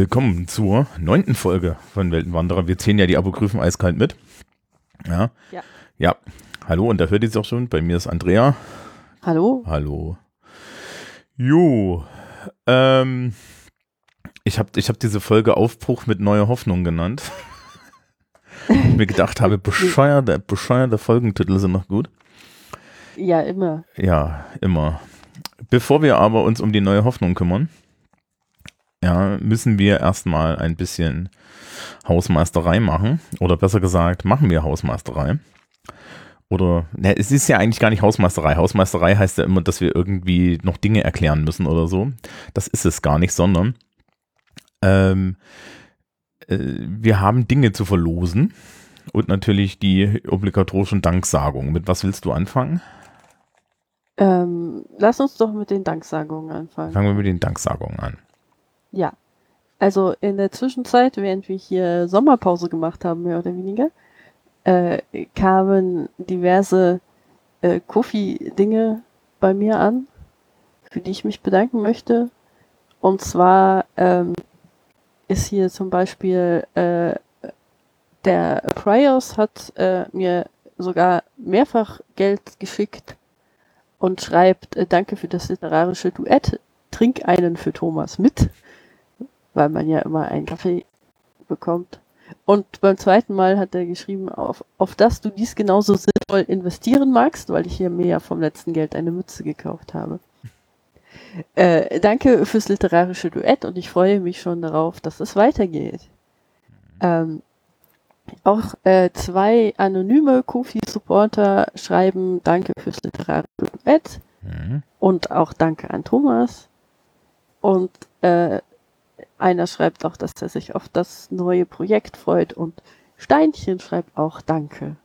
Willkommen zur neunten Folge von Weltenwanderer. Wir zählen ja die Apokryphen eiskalt mit. Ja. Ja. Ja. Hallo, und da hört ihr es auch schon. Bei mir ist Andrea. Hallo? Hallo. Jo. Ähm, ich habe ich hab diese Folge Aufbruch mit neuer Hoffnung genannt. ich mir gedacht habe, bescheuerte, bescheuerte Folgentitel sind noch gut. Ja, immer. Ja, immer. Bevor wir aber uns um die neue Hoffnung kümmern, ja, müssen wir erstmal ein bisschen Hausmeisterei machen. Oder besser gesagt, machen wir Hausmeisterei. Oder, ne, es ist ja eigentlich gar nicht Hausmeisterei. Hausmeisterei heißt ja immer, dass wir irgendwie noch Dinge erklären müssen oder so. Das ist es gar nicht, sondern ähm, äh, wir haben Dinge zu verlosen. Und natürlich die obligatorischen Danksagungen. Mit was willst du anfangen? Ähm, lass uns doch mit den Danksagungen anfangen. Fangen wir mit den Danksagungen an. Ja. Also in der Zwischenzeit, während wir hier Sommerpause gemacht haben, mehr oder weniger, äh, kamen diverse äh, Kofi-Dinge bei mir an, für die ich mich bedanken möchte. Und zwar ähm, ist hier zum Beispiel äh, der Prios hat äh, mir sogar mehrfach Geld geschickt und schreibt, äh, danke für das literarische Duett, trink einen für Thomas mit, weil man ja immer einen Kaffee bekommt. Und beim zweiten Mal hat er geschrieben, auf, auf dass du dies genauso sinnvoll investieren magst, weil ich hier mir ja vom letzten Geld eine Mütze gekauft habe. Äh, danke fürs literarische Duett und ich freue mich schon darauf, dass es weitergeht. Ähm, auch äh, zwei anonyme Kofi-Supporter schreiben Danke fürs literarische Duett Mhm. und auch Danke an Thomas. Und äh, einer schreibt auch, dass er sich auf das neue Projekt freut und Steinchen schreibt auch Danke.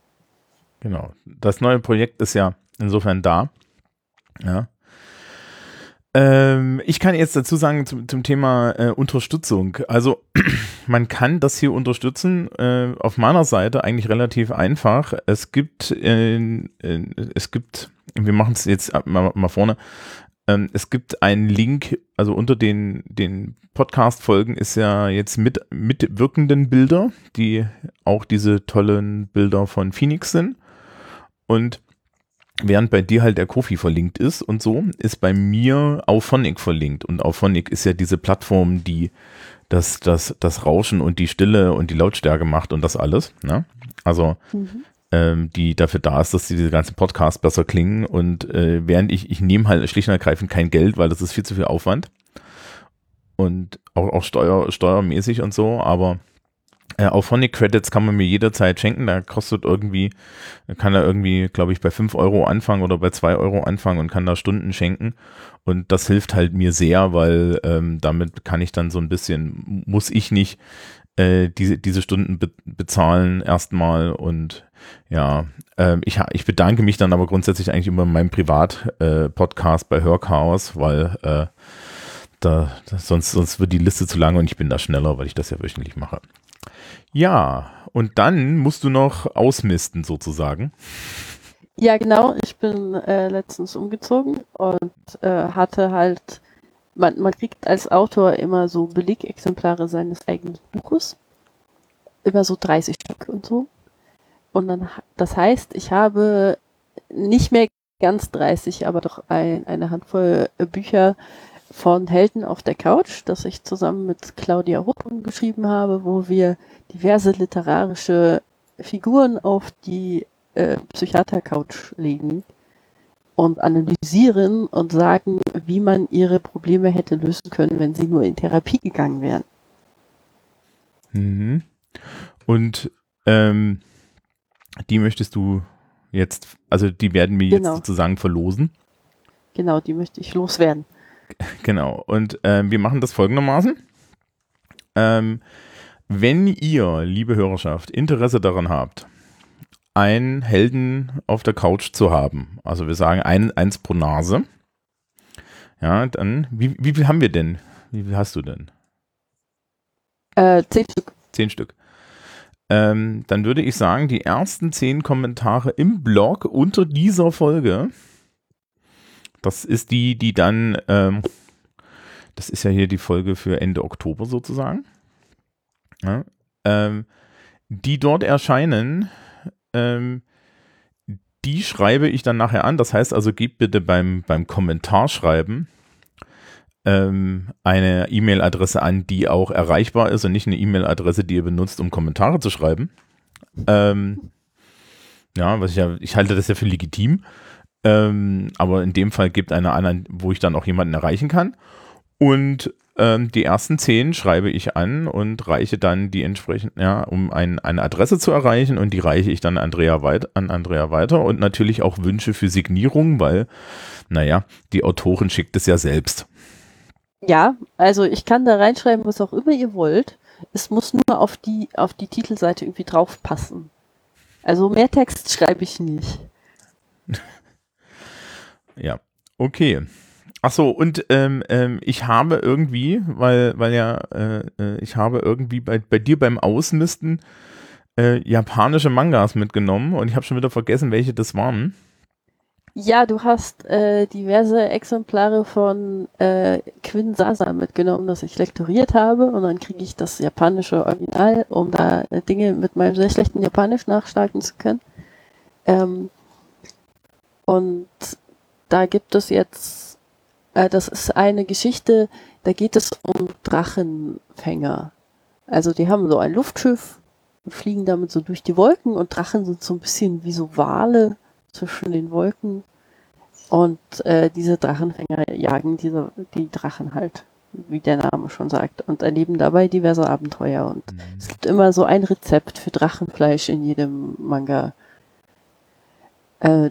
Genau. Das neue Projekt ist ja insofern da. Ja. Ähm, ich kann jetzt dazu sagen zum, zum Thema äh, Unterstützung. Also man kann das hier unterstützen. Äh, auf meiner Seite eigentlich relativ einfach. Es gibt, äh, es gibt, wir machen es jetzt mal, mal vorne. Ähm, es gibt einen Link, also unter den, den Podcast-Folgen ist ja jetzt mit mitwirkenden Bilder, die auch diese tollen Bilder von Phoenix sind. Und während bei dir halt der Kofi verlinkt ist und so, ist bei mir Auphonic verlinkt. Und Auphonic ist ja diese Plattform, die das, das, das Rauschen und die Stille und die Lautstärke macht und das alles. Ne? Also ähm, die dafür da ist, dass diese ganzen Podcasts besser klingen. Und äh, während ich, ich nehme halt schlicht und ergreifend kein Geld, weil das ist viel zu viel Aufwand. Und auch, auch steuer, steuermäßig und so, aber äh, Auphonic Credits kann man mir jederzeit schenken. Da kostet irgendwie, kann er irgendwie, glaube ich, bei 5 Euro anfangen oder bei 2 Euro anfangen und kann da Stunden schenken. Und das hilft halt mir sehr, weil ähm, damit kann ich dann so ein bisschen, muss ich nicht äh, diese, diese Stunden be bezahlen erstmal und ja, ähm, ich, ich bedanke mich dann aber grundsätzlich eigentlich immer in meinem Privat-Podcast bei Hörchaos, weil äh, da, sonst, sonst wird die Liste zu lang und ich bin da schneller, weil ich das ja wöchentlich mache. Ja, und dann musst du noch ausmisten sozusagen. Ja, genau. Ich bin äh, letztens umgezogen und äh, hatte halt, man, man kriegt als Autor immer so Belegexemplare seines eigenen Buches. Immer so 30 Stück und so. Und dann, das heißt, ich habe nicht mehr ganz 30, aber doch ein, eine Handvoll äh, Bücher von Helden auf der Couch, das ich zusammen mit Claudia Ruppen geschrieben habe, wo wir diverse literarische Figuren auf die äh, Psychiater-Couch legen und analysieren und sagen, wie man ihre Probleme hätte lösen können, wenn sie nur in Therapie gegangen wären. Mhm. Und ähm, die möchtest du jetzt, also die werden wir Genau. jetzt sozusagen verlosen. Genau, die möchte ich loswerden. Genau. Und ähm, wir machen das folgendermaßen. Ähm, wenn ihr, liebe Hörerschaft, Interesse daran habt, einen Helden auf der Couch zu haben, also wir sagen ein, eins pro Nase, ja, dann, wie, wie viel haben wir denn? Wie viel hast du denn? Äh, zehn Stück. Zehn Stück. Ähm, dann würde ich sagen, die ersten zehn Kommentare im Blog unter dieser Folge, das ist die, die dann, ähm, das ist ja hier die Folge für Ende Oktober sozusagen, ja, ähm, die dort erscheinen, ähm, die schreibe ich dann nachher an. Das heißt also, gebt bitte beim, beim Kommentarschreiben ähm, eine E-Mail-Adresse an, die auch erreichbar ist und nicht eine E-Mail-Adresse, die ihr benutzt, um Kommentare zu schreiben. Ähm, ja, was ich ja, ich halte das ja für legitim. Ähm, aber in dem Fall gibt eine an, wo ich dann auch jemanden erreichen kann. Und ähm, die ersten zehn schreibe ich an und reiche dann die entsprechend, ja, um ein, eine Adresse zu erreichen und die reiche ich dann Andrea weit, an Andrea weiter und natürlich auch Wünsche für Signierung, weil, naja, die Autorin schickt es ja selbst. Ja, also ich kann da reinschreiben, was auch immer ihr wollt. Es muss nur auf die, auf die Titelseite irgendwie draufpassen. Also mehr Text schreibe ich nicht. ja, okay. Ach so, und ähm, ähm, ich habe irgendwie, weil, weil ja, äh, äh, ich habe irgendwie bei, bei dir beim Ausmisten äh, japanische Mangas mitgenommen und ich habe schon wieder vergessen, welche das waren. Ja, du hast äh, diverse Exemplare von äh, Quinn Sasa mitgenommen, das ich lektoriert habe und dann kriege ich das japanische Original, um da äh, Dinge mit meinem sehr schlechten Japanisch nachschlagen zu können. Ähm, und da gibt es jetzt äh, das ist eine Geschichte, da geht es um Drachenfänger. Also die haben so ein Luftschiff fliegen damit so durch die Wolken und Drachen sind so ein bisschen wie so Wale zwischen den Wolken. Und äh, diese Drachenfänger jagen diese, die Drachen halt, wie der Name schon sagt, und erleben dabei diverse Abenteuer. Und mhm. es gibt immer so ein Rezept für Drachenfleisch in jedem Manga. Äh,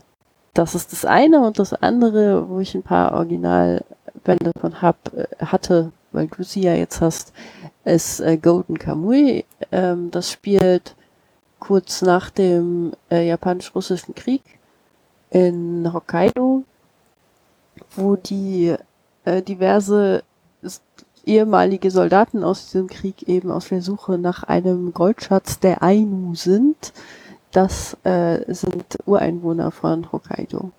das ist das eine und das andere, wo ich ein paar Originalbände von hab, äh, hatte, weil du sie ja jetzt hast, ist äh, Golden Kamui. Ähm, das spielt kurz nach dem äh, japanisch-russischen Krieg in Hokkaido, wo die äh, diverse ehemalige Soldaten aus diesem Krieg eben auf der Suche nach einem Goldschatz der Ainu sind das äh, sind Ureinwohner von Hokkaido.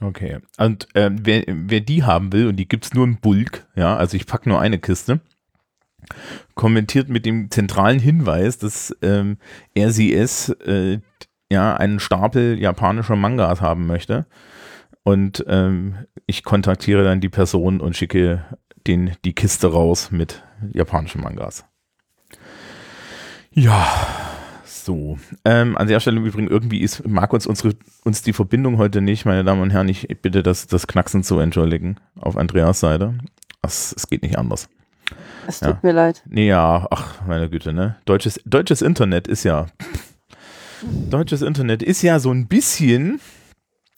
Okay. Und äh, wer, wer die haben will, und die gibt es nur im Bulk, ja, also ich packe nur eine Kiste, kommentiert mit dem zentralen Hinweis, dass ähm, es äh, ja einen Stapel japanischer Mangas haben möchte. Und ähm, ich kontaktiere dann die Person und schicke den die Kiste raus mit japanischen Mangas. Ja, so, ähm, an der Stelle im Übrigen, irgendwie ist, mag uns unsere, uns die Verbindung heute nicht, meine Damen und Herren. Ich bitte das, das Knacksen zu entschuldigen auf Andreas Seite. Es, es geht nicht anders. Es tut ja. mir leid. Nee, ja, ach, meine Güte, ne? Deutsches, deutsches Internet ist ja. Deutsches Internet ist ja so ein bisschen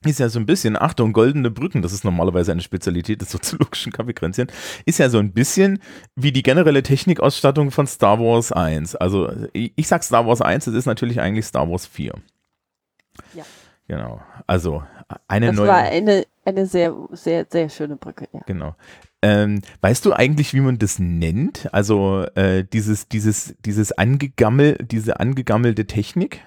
ist ja so ein bisschen, Achtung, goldene Brücken, das ist normalerweise eine Spezialität des soziologischen Kaffeekränzchen, ist ja so ein bisschen wie die generelle Technikausstattung von Star Wars 1. Also ich sag Star Wars 1, das ist natürlich eigentlich Star Wars 4. Ja. Genau. Also eine das neue. Das war eine, eine sehr, sehr, sehr schöne Brücke, ja. Genau. Ähm, weißt du eigentlich, wie man das nennt? Also äh, dieses, dieses, dieses angegammel, diese angegammelte Technik?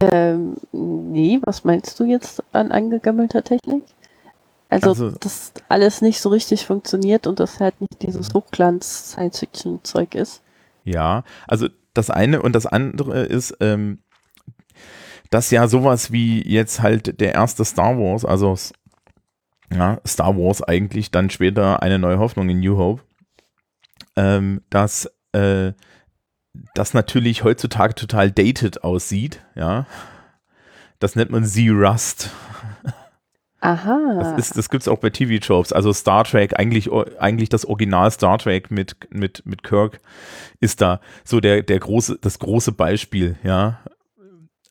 Ähm, nee, was meinst du jetzt an angegammelter Technik? Also, also dass alles nicht so richtig funktioniert und das halt nicht dieses mhm. Hochglanz-Science-Fiction-Zeug ist. Ja, also das eine und das andere ist, ähm, dass ja sowas wie jetzt halt der erste Star Wars, also ja, Star Wars eigentlich, dann später eine neue Hoffnung in New Hope, ähm, dass äh, das natürlich heutzutage total dated aussieht, ja. Das nennt man Z-Rust. Aha. Das, das gibt es auch bei TV-Shows. Also Star Trek, eigentlich, eigentlich das Original Star Trek mit, mit, mit Kirk ist da so der, der große, das große Beispiel, ja.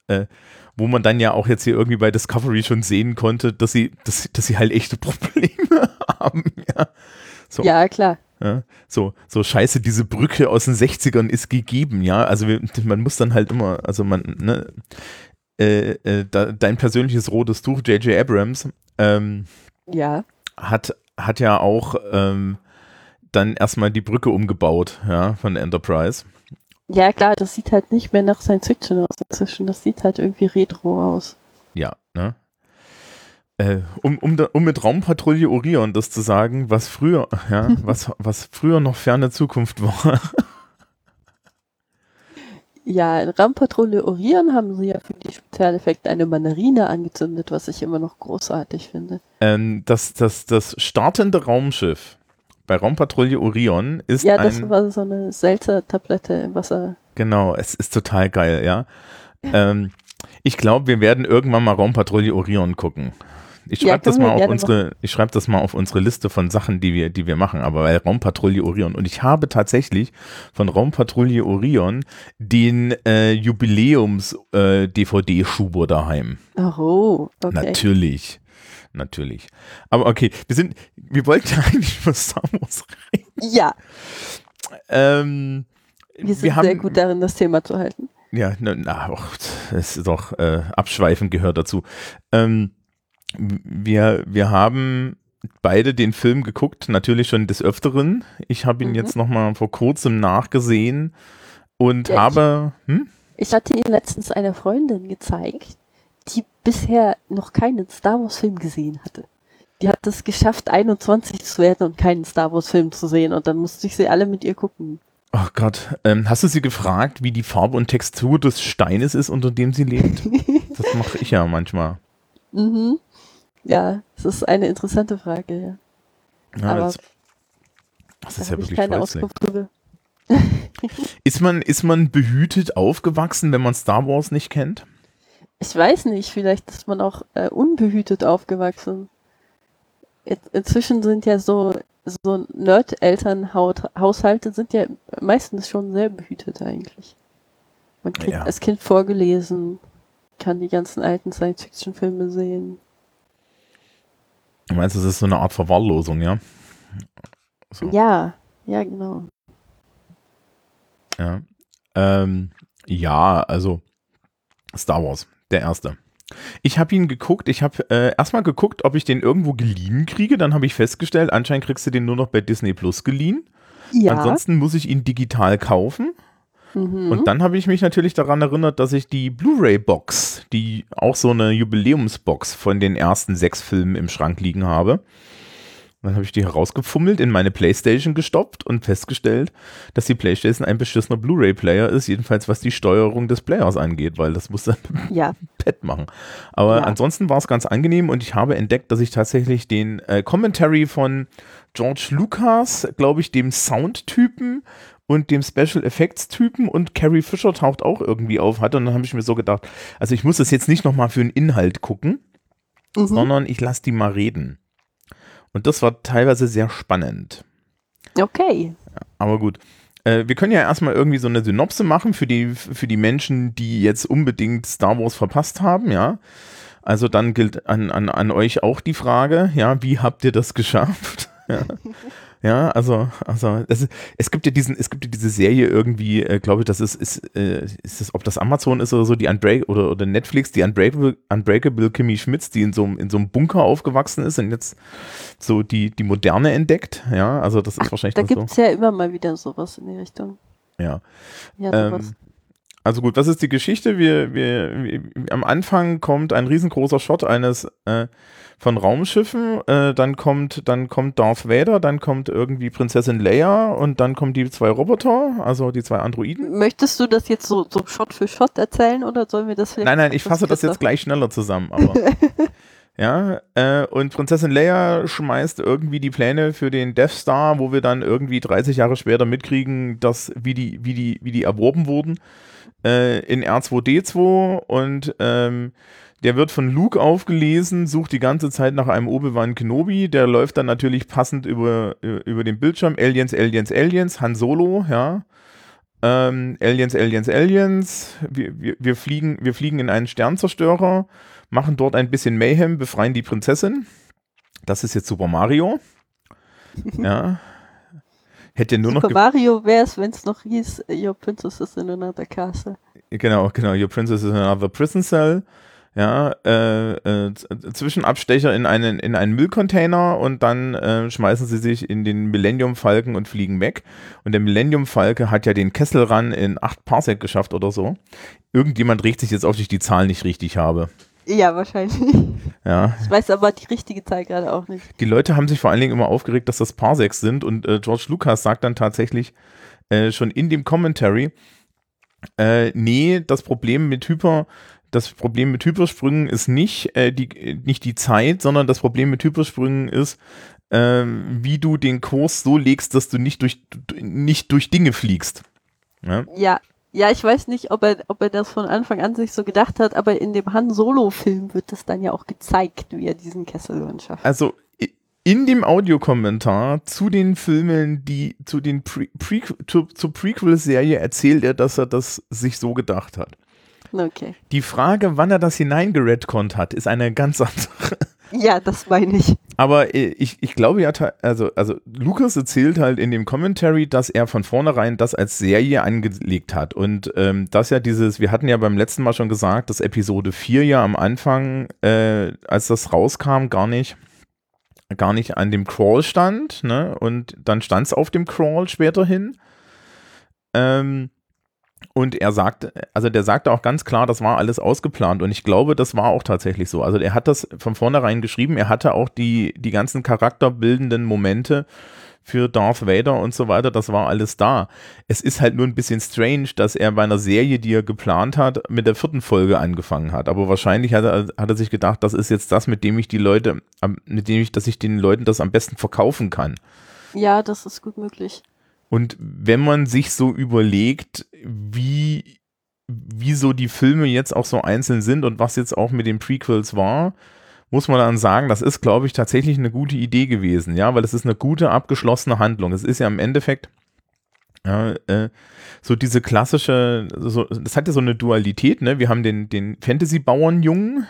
Äh, wo man dann ja auch jetzt hier irgendwie bei Discovery schon sehen konnte, dass sie, dass, dass sie halt echte Probleme haben, ja. So. Ja, klar. Ja, so, so scheiße, diese Brücke aus den 60ern ist gegeben, ja. Also wir, man muss dann halt immer, also man, ne, äh, äh, da, dein persönliches rotes Tuch, J.J. Abrams, ähm, ja. hat, hat ja auch ähm, dann erstmal die Brücke umgebaut, ja, von Enterprise. Ja, klar, das sieht halt nicht mehr nach Science Fiction aus inzwischen. Das sieht halt irgendwie retro aus. Ja, ne? Äh, um, um, um mit Raumpatrouille Orion das zu sagen, was früher, ja, was, was früher noch ferne Zukunft war. Ja, in Raumpatrouille Orion haben sie ja für die Spezialeffekte eine Mandarine angezündet, was ich immer noch großartig finde. Ähm, das, das, das startende Raumschiff bei Raumpatrouille Orion ist Ja, das ein, war so eine Seltzer-Tablette im Wasser. Genau, es ist total geil, ja. Ähm, ich glaube, wir werden irgendwann mal Raumpatrouille Orion gucken. Ich Ja, schreibe das können wir mal auf unsere, ich schreibe das mal auf unsere Liste von Sachen, die wir, die wir machen, aber bei Raumpatrouille Orion. Und ich habe tatsächlich von Raumpatrouille Orion den äh, Jubiläums-DVD-Schuber daheim. Oh, okay. Natürlich. Natürlich. Aber okay, wir sind, wir wollten ja eigentlich über Star Wars reden. Ja, Ähm, wir sind haben, sehr gut darin, das Thema zu halten. Ja, na, na och, das ist doch äh, abschweifen gehört dazu. Ähm, wir, wir haben beide den Film geguckt, natürlich schon des Öfteren. Ich habe ihn Mhm. jetzt noch mal vor kurzem nachgesehen und Ja, ich- habe, hm? Ich hatte ihn letztens einer Freundin gezeigt, die bisher noch keinen Star Wars-Film gesehen hatte. Die hat es geschafft, 21 zu werden und keinen Star Wars-Film zu sehen. Und dann musste ich sie alle mit ihr gucken. Oh Gott, ähm, hast du sie gefragt, wie die Farbe und Textur des Steines ist, unter dem sie lebt? Das mache ich ja manchmal. Mhm. Ja, es ist eine interessante Frage, ja. Ja, Aber das, das Da ist ja wirklich keine. Auskunft drüber. Ist man, ist man behütet aufgewachsen, wenn man Star Wars nicht kennt? Ich weiß nicht, vielleicht ist man auch äh, unbehütet aufgewachsen. In, inzwischen sind ja so, so Nerd-Elternhaushalte sind ja meistens schon sehr behütet eigentlich. Man kriegt Ja. als Kind vorgelesen, kann die ganzen alten Science-Fiction-Filme sehen. Du meinst, das ist so eine Art Verwahrlosung, ja? So. Ja, ja, genau. Ja. Ähm, ja, also Star Wars, der erste. Ich habe ihn geguckt, ich habe äh, erstmal geguckt, ob ich den irgendwo geliehen kriege, dann habe ich festgestellt, anscheinend kriegst du den nur noch bei Disney Plus geliehen. Ja. Ansonsten muss ich ihn digital kaufen. Mhm. Und dann habe ich mich natürlich daran erinnert, dass ich die Blu-ray-Box, die auch so eine Jubiläumsbox von den ersten sechs Filmen im Schrank liegen habe. Dann habe ich die herausgefummelt, in meine Playstation gestoppt und festgestellt, dass die Playstation ein beschissener Blu-ray-Player ist, jedenfalls was die Steuerung des Players angeht, weil das muss dann ja. Pad machen. Aber Ja. ansonsten war es ganz angenehm und ich habe entdeckt, dass ich tatsächlich den äh, Commentary von George Lucas, glaube ich, dem Soundtypen und dem Special Effects Typen und Carrie Fisher taucht auch irgendwie auf hatte und dann habe ich mir so gedacht, also ich muss das jetzt nicht nochmal für einen Inhalt gucken, Mhm. sondern ich lasse die mal reden. Und das war teilweise sehr spannend. Okay. Aber gut. Äh, wir können ja erstmal irgendwie so eine Synopse machen für die, für die Menschen, die jetzt unbedingt Star Wars verpasst haben, ja. Also dann gilt an, an, an euch auch die Frage, ja, wie habt ihr das geschafft? ja. Ja, also, also es, es gibt ja diesen, es gibt ja diese Serie irgendwie, äh, glaube ich, das ist, ist, äh, ist das, ob das Amazon ist oder so, die Unbreak oder, oder Netflix, die Unbreakable, Unbreakable Kimmy Schmitz, die in so, einem- in so einem Bunker aufgewachsen ist und jetzt so die, die Moderne entdeckt. Ja, also das ist wahrscheinlich Da das so. gibt's ja immer mal wieder sowas in die Richtung. Ja. Ja, sowas. Ähm, also gut, was ist die Geschichte? Wir, wir, wir, am Anfang kommt ein riesengroßer Shot eines äh, von Raumschiffen, äh, dann kommt, dann kommt Darth Vader, dann kommt irgendwie Prinzessin Leia und dann kommen die zwei Roboter, also die zwei Androiden. Möchtest du das jetzt so, so Shot für Shot erzählen oder sollen wir das vielleicht Nein, nein, ich fasse das jetzt gleich schneller zusammen, aber. ja, äh, und Prinzessin Leia schmeißt irgendwie die Pläne für den Death Star, wo wir dann irgendwie 30 Jahre später mitkriegen, dass, wie die, wie die, wie die erworben wurden, äh, in R2D2 und ähm, der wird von Luke aufgelesen, sucht die ganze Zeit nach einem Obi-Wan Kenobi, der läuft dann natürlich passend über, über den Bildschirm, Aliens, Aliens, Aliens, Han Solo, ja, ähm, Aliens, Aliens, Aliens. Wir, wir, wir, fliegen, wir fliegen in einen Sternzerstörer, machen dort ein bisschen Mayhem, befreien die Prinzessin. Das ist jetzt Super Mario. Ja. Hätte nur noch. Super Mario wäre es, wenn es noch hieß, Your Princess is in another castle. Genau, genau. Your Princess is in another prison cell. Ja, äh, äh, z- Zwischenabstecher in einen, in einen Müllcontainer und dann äh, schmeißen sie sich in den Millennium Falken und fliegen weg. Und der Millennium Falke hat ja den Kessel ran in acht Parsec geschafft oder so. Irgendjemand regt sich jetzt auf, dass ich die Zahl nicht richtig habe. Ja, wahrscheinlich. Ja. Ich weiß aber die richtige Zahl gerade auch nicht. Die Leute haben sich vor allen Dingen immer aufgeregt, dass das Parsecs sind und äh, George Lucas sagt dann tatsächlich äh, schon in dem Commentary, äh, nee, das Problem mit Hyper, das Problem mit Hypersprüngen ist nicht, äh, die, nicht die Zeit, sondern das Problem mit Hypersprüngen ist, äh, wie du den Kurs so legst, dass du nicht durch, nicht durch Dinge fliegst. Ja? ja, ja, ich weiß nicht, ob er, ob er das von Anfang an sich so gedacht hat, aber in dem Han Solo-Film wird das dann ja auch gezeigt, wie er diesen Kessel schafft. Also in dem Audiokommentar zu den Filmen, die zu den Pre Pre zu, zur Prequel-Serie erzählt er, dass er das sich so gedacht hat. Okay. Die Frage, wann er das hineingeredconnt hat, ist eine ganz andere. Ja, das meine ich. Aber äh, ich, ich glaube ja, also, also Lucas erzählt halt in dem Commentary, dass er von vornherein das als Serie angelegt hat. Und ähm, das ja dieses, wir hatten ja beim letzten Mal schon gesagt, dass Episode 4 ja am Anfang, äh, als das rauskam, gar nicht gar nicht an dem Crawl stand, ne? Und dann stand es auf dem Crawl späterhin. Ähm, und er sagt, also der sagte auch ganz klar, das war alles ausgeplant und ich glaube, das war auch tatsächlich so. Also er hat das von vornherein geschrieben, er hatte auch die, die ganzen charakterbildenden Momente für Darth Vader und so weiter, das war alles da. Es ist halt nur ein bisschen strange, dass er bei einer Serie, die er geplant hat, mit der vierten Folge angefangen hat. Aber wahrscheinlich hat er, hat er sich gedacht, das ist jetzt das, mit dem ich die Leute, mit dem ich, dass ich den Leuten das am besten verkaufen kann. Ja, das ist gut möglich. Und wenn man sich so überlegt, wie, wie so die Filme jetzt auch so einzeln sind und was jetzt auch mit den Prequels war, muss man dann sagen, das ist, glaube ich, tatsächlich eine gute Idee gewesen, ja, weil es ist eine gute, abgeschlossene Handlung. Es ist ja im Endeffekt ja, äh, so diese klassische, so, das hat ja so eine Dualität, ne? Wir haben den, den Fantasy-Bauernjungen,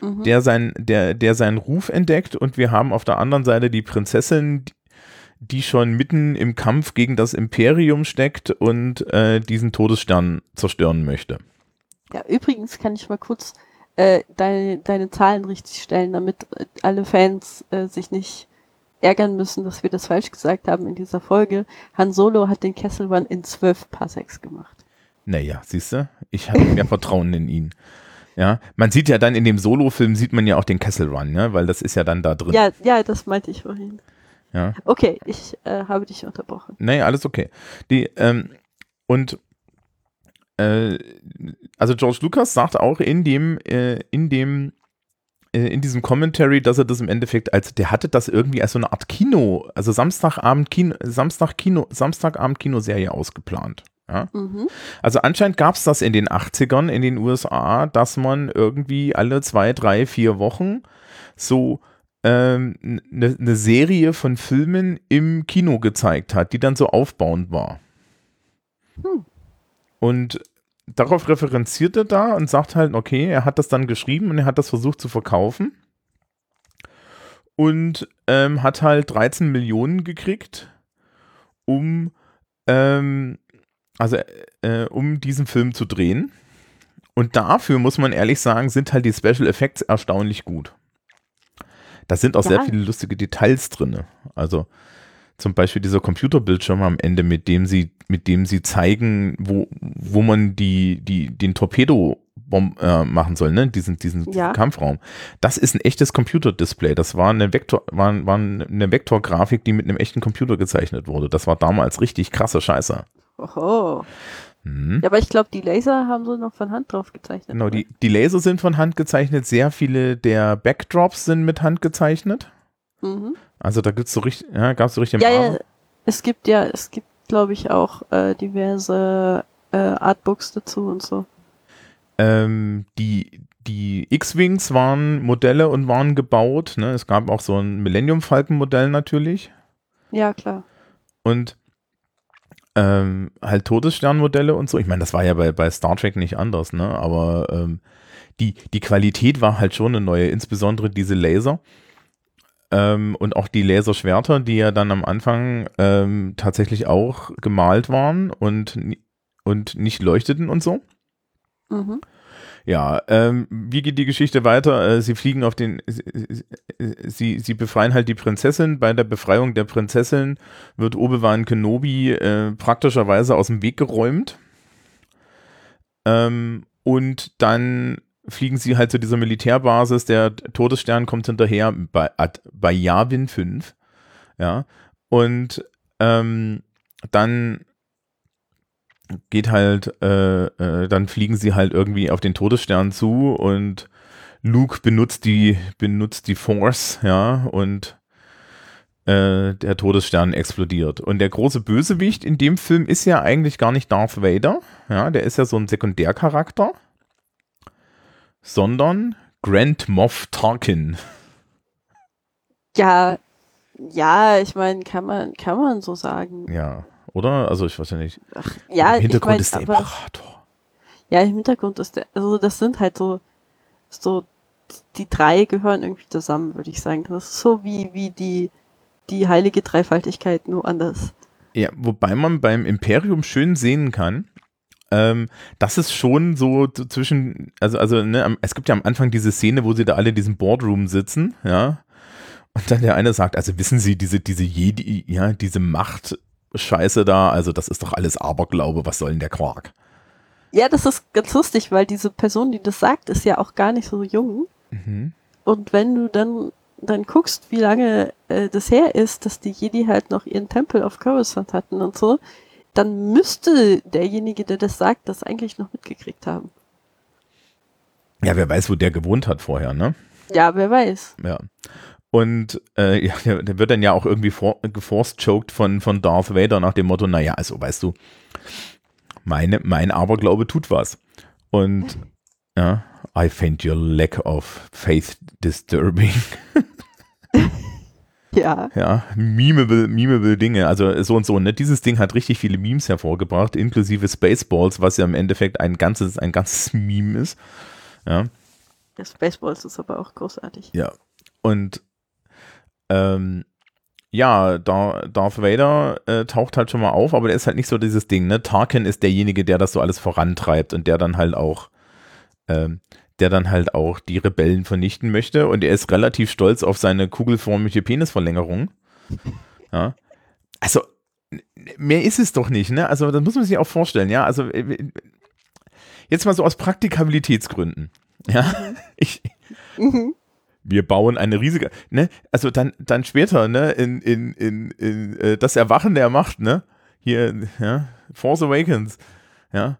mhm. der, sein, der, der seinen Ruf entdeckt und wir haben auf der anderen Seite die Prinzessin, die, schon mitten im Kampf gegen das Imperium steckt und äh, diesen Todesstern zerstören möchte. Ja, übrigens kann ich mal kurz äh, deine, deine Zahlen richtig stellen, damit alle Fans äh, sich nicht ärgern müssen, dass wir das falsch gesagt haben in dieser Folge. Han Solo hat den Kessel Run in zwölf Parsecs gemacht. Naja, siehst du, ich habe mehr Vertrauen in ihn. Ja, man sieht ja dann in dem Solo-Film sieht man ja auch den Kessel Run, ne? weil das ist ja dann da drin. Ja, ja, das meinte ich vorhin. Ja. Okay, ich äh, habe dich unterbrochen. Nee, alles okay. Die, ähm, und äh, also George Lucas sagt auch in dem, äh, in dem, äh, in diesem Commentary, dass er das im Endeffekt als, der hatte das irgendwie als so eine Art Kino, also Samstagabend Kino, Samstag Kino, Samstagabend Kinoserie ausgeplant. Ja? Mhm. Also anscheinend gab es das in den 80ern in den USA, dass man irgendwie alle zwei, drei, vier Wochen so eine ähm, ne, ne Serie von Filmen im Kino gezeigt hat, die dann so aufbauend war. Hm. Und darauf referenziert er da und sagt halt, okay, er hat das dann geschrieben und er hat das versucht zu verkaufen und ähm, hat halt 13 Millionen gekriegt, um ähm, also äh, um diesen Film zu drehen. Und dafür muss man ehrlich sagen, sind halt die Special Effects erstaunlich gut. Da sind auch ja. sehr viele lustige Details drin. Also zum Beispiel dieser Computerbildschirm am Ende, mit dem sie, mit dem sie zeigen, wo, wo man die, die, den Torpedo äh, machen soll, ne? Diesen, diesen ja. Kampfraum. Das ist ein echtes Computerdisplay. Das war eine Vektor, war, war eine Vektorgrafik, die mit einem echten Computer gezeichnet wurde. Das war damals richtig krasse Scheiße. Oho. Hm. Ja, aber ich glaube, die Laser haben so noch von Hand drauf gezeichnet. Genau, die, die Laser sind von Hand gezeichnet. Sehr viele der Backdrops sind mit Hand gezeichnet. Mhm. Also da gibt's so richtig, ja, gab es so richtig ja, ja, es gibt ja, es gibt, glaube ich, auch äh, diverse äh, Artbooks dazu und so. Ähm, die die X-Wings waren Modelle und waren gebaut. Ne? Es gab auch so ein Millennium Falcon Modell natürlich. Ja, klar. Und ähm, halt Todessternmodelle und so. Ich meine, das war ja bei, bei Star Trek nicht anders, ne? Aber ähm, die, die Qualität war halt schon eine neue, insbesondere diese Laser. Ähm, und auch die Laserschwerter, die ja dann am Anfang ähm, tatsächlich auch gemalt waren und, und nicht leuchteten und so. Mhm. Ja, ähm, wie geht die Geschichte weiter? Äh, sie fliegen auf den, sie, sie befreien halt die Prinzessin. Bei der Befreiung der Prinzessin wird Obi-Wan Kenobi äh, praktischerweise aus dem Weg geräumt. Ähm, und dann fliegen sie halt zu dieser Militärbasis, der Todesstern kommt hinterher bei, bei Yavin 5, ja, und ähm, dann geht halt, äh, äh, dann fliegen sie halt irgendwie auf den Todesstern zu und Luke benutzt die, benutzt die Force, ja, und äh, der Todesstern explodiert. Und der große Bösewicht in dem Film ist ja eigentlich gar nicht Darth Vader, ja, der ist ja so ein Sekundärcharakter, sondern Grand Moff Tarkin. Ja, ja, ich meine, kann man, kann man so sagen. Ja, oder? Also ich weiß ja nicht. Ach, ja, Im Hintergrund ich mein, ist der aber, Imperator. Ja, im Hintergrund ist der, also das sind halt so, so, die drei gehören irgendwie zusammen, würde ich sagen. Das ist so wie, wie die, die heilige Dreifaltigkeit, nur anders. Ja, wobei man beim Imperium schön sehen kann, ähm, das ist schon so zwischen, also, also, ne, es gibt ja am Anfang diese Szene, wo sie da alle in diesem Boardroom sitzen, ja, und dann der eine sagt, also wissen Sie, diese, diese Jedi, ja, diese Macht-Scheiße da, also das ist doch alles Aberglaube, was soll denn der Quark? Ja, das ist ganz lustig, weil diese Person, die das sagt, ist ja auch gar nicht so jung. Mhm. Und wenn du dann, dann guckst, wie lange äh, das her ist, dass die Jedi halt noch ihren Tempel auf Coruscant hatten und so, dann müsste derjenige, der das sagt, das eigentlich noch mitgekriegt haben. Ja, wer weiß, wo der gewohnt hat vorher, ne? Ja, wer weiß. Ja. Und äh, ja, der, der wird dann ja auch irgendwie for, geforced-choked von, von Darth Vader nach dem Motto, naja, also weißt du, meine, mein Aberglaube tut was. Und ja, I find your lack of faith disturbing. Ja. Ja, memeable, memeable Dinge. Also so und so. Ne? Dieses Ding hat richtig viele Memes hervorgebracht, inklusive Spaceballs, was ja im Endeffekt ein ganzes, ein ganzes Meme ist. Ja. Der Spaceballs ist aber auch großartig. Ja. Und ähm, ja, Dar Darth Vader äh, taucht halt schon mal auf, aber der ist halt nicht so dieses Ding, ne? Tarkin ist derjenige, der das so alles vorantreibt und der dann halt auch, ähm, der dann halt auch die Rebellen vernichten möchte und er ist relativ stolz auf seine kugelförmige Penisverlängerung. Ja. Also, mehr ist es doch nicht, ne? Also, das muss man sich auch vorstellen, ja? Also, äh, jetzt mal so aus Praktikabilitätsgründen. Ja, ich, Mhm. Wir bauen eine riesige, ne, also dann, dann später, ne, in, in, in, in äh, das Erwachen der Macht, ne, hier, ja, Force Awakens, ja.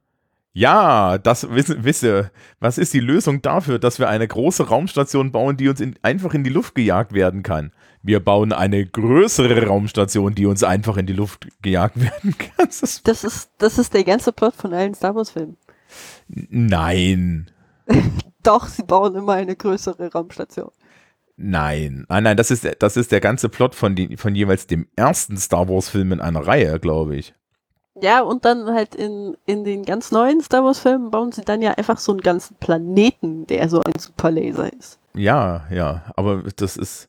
Ja, das wisse, wisse, was ist die Lösung dafür, dass wir eine große Raumstation bauen, die uns in, einfach in die Luft gejagt werden kann? Wir bauen eine größere Raumstation, die uns einfach in die Luft gejagt werden kann. Das ist, Das ist, das ist der ganze Plot von allen Star Wars Filmen. nein, Doch, sie bauen immer eine größere Raumstation. Nein, nein, nein, das ist, das ist der ganze Plot von, die, von jeweils dem ersten Star Wars-Film in einer Reihe, glaube ich. Ja, und dann halt in, in den ganz neuen Star Wars Filmen bauen sie dann ja einfach so einen ganzen Planeten, der so ein Superlaser ist. Ja, ja, aber das ist,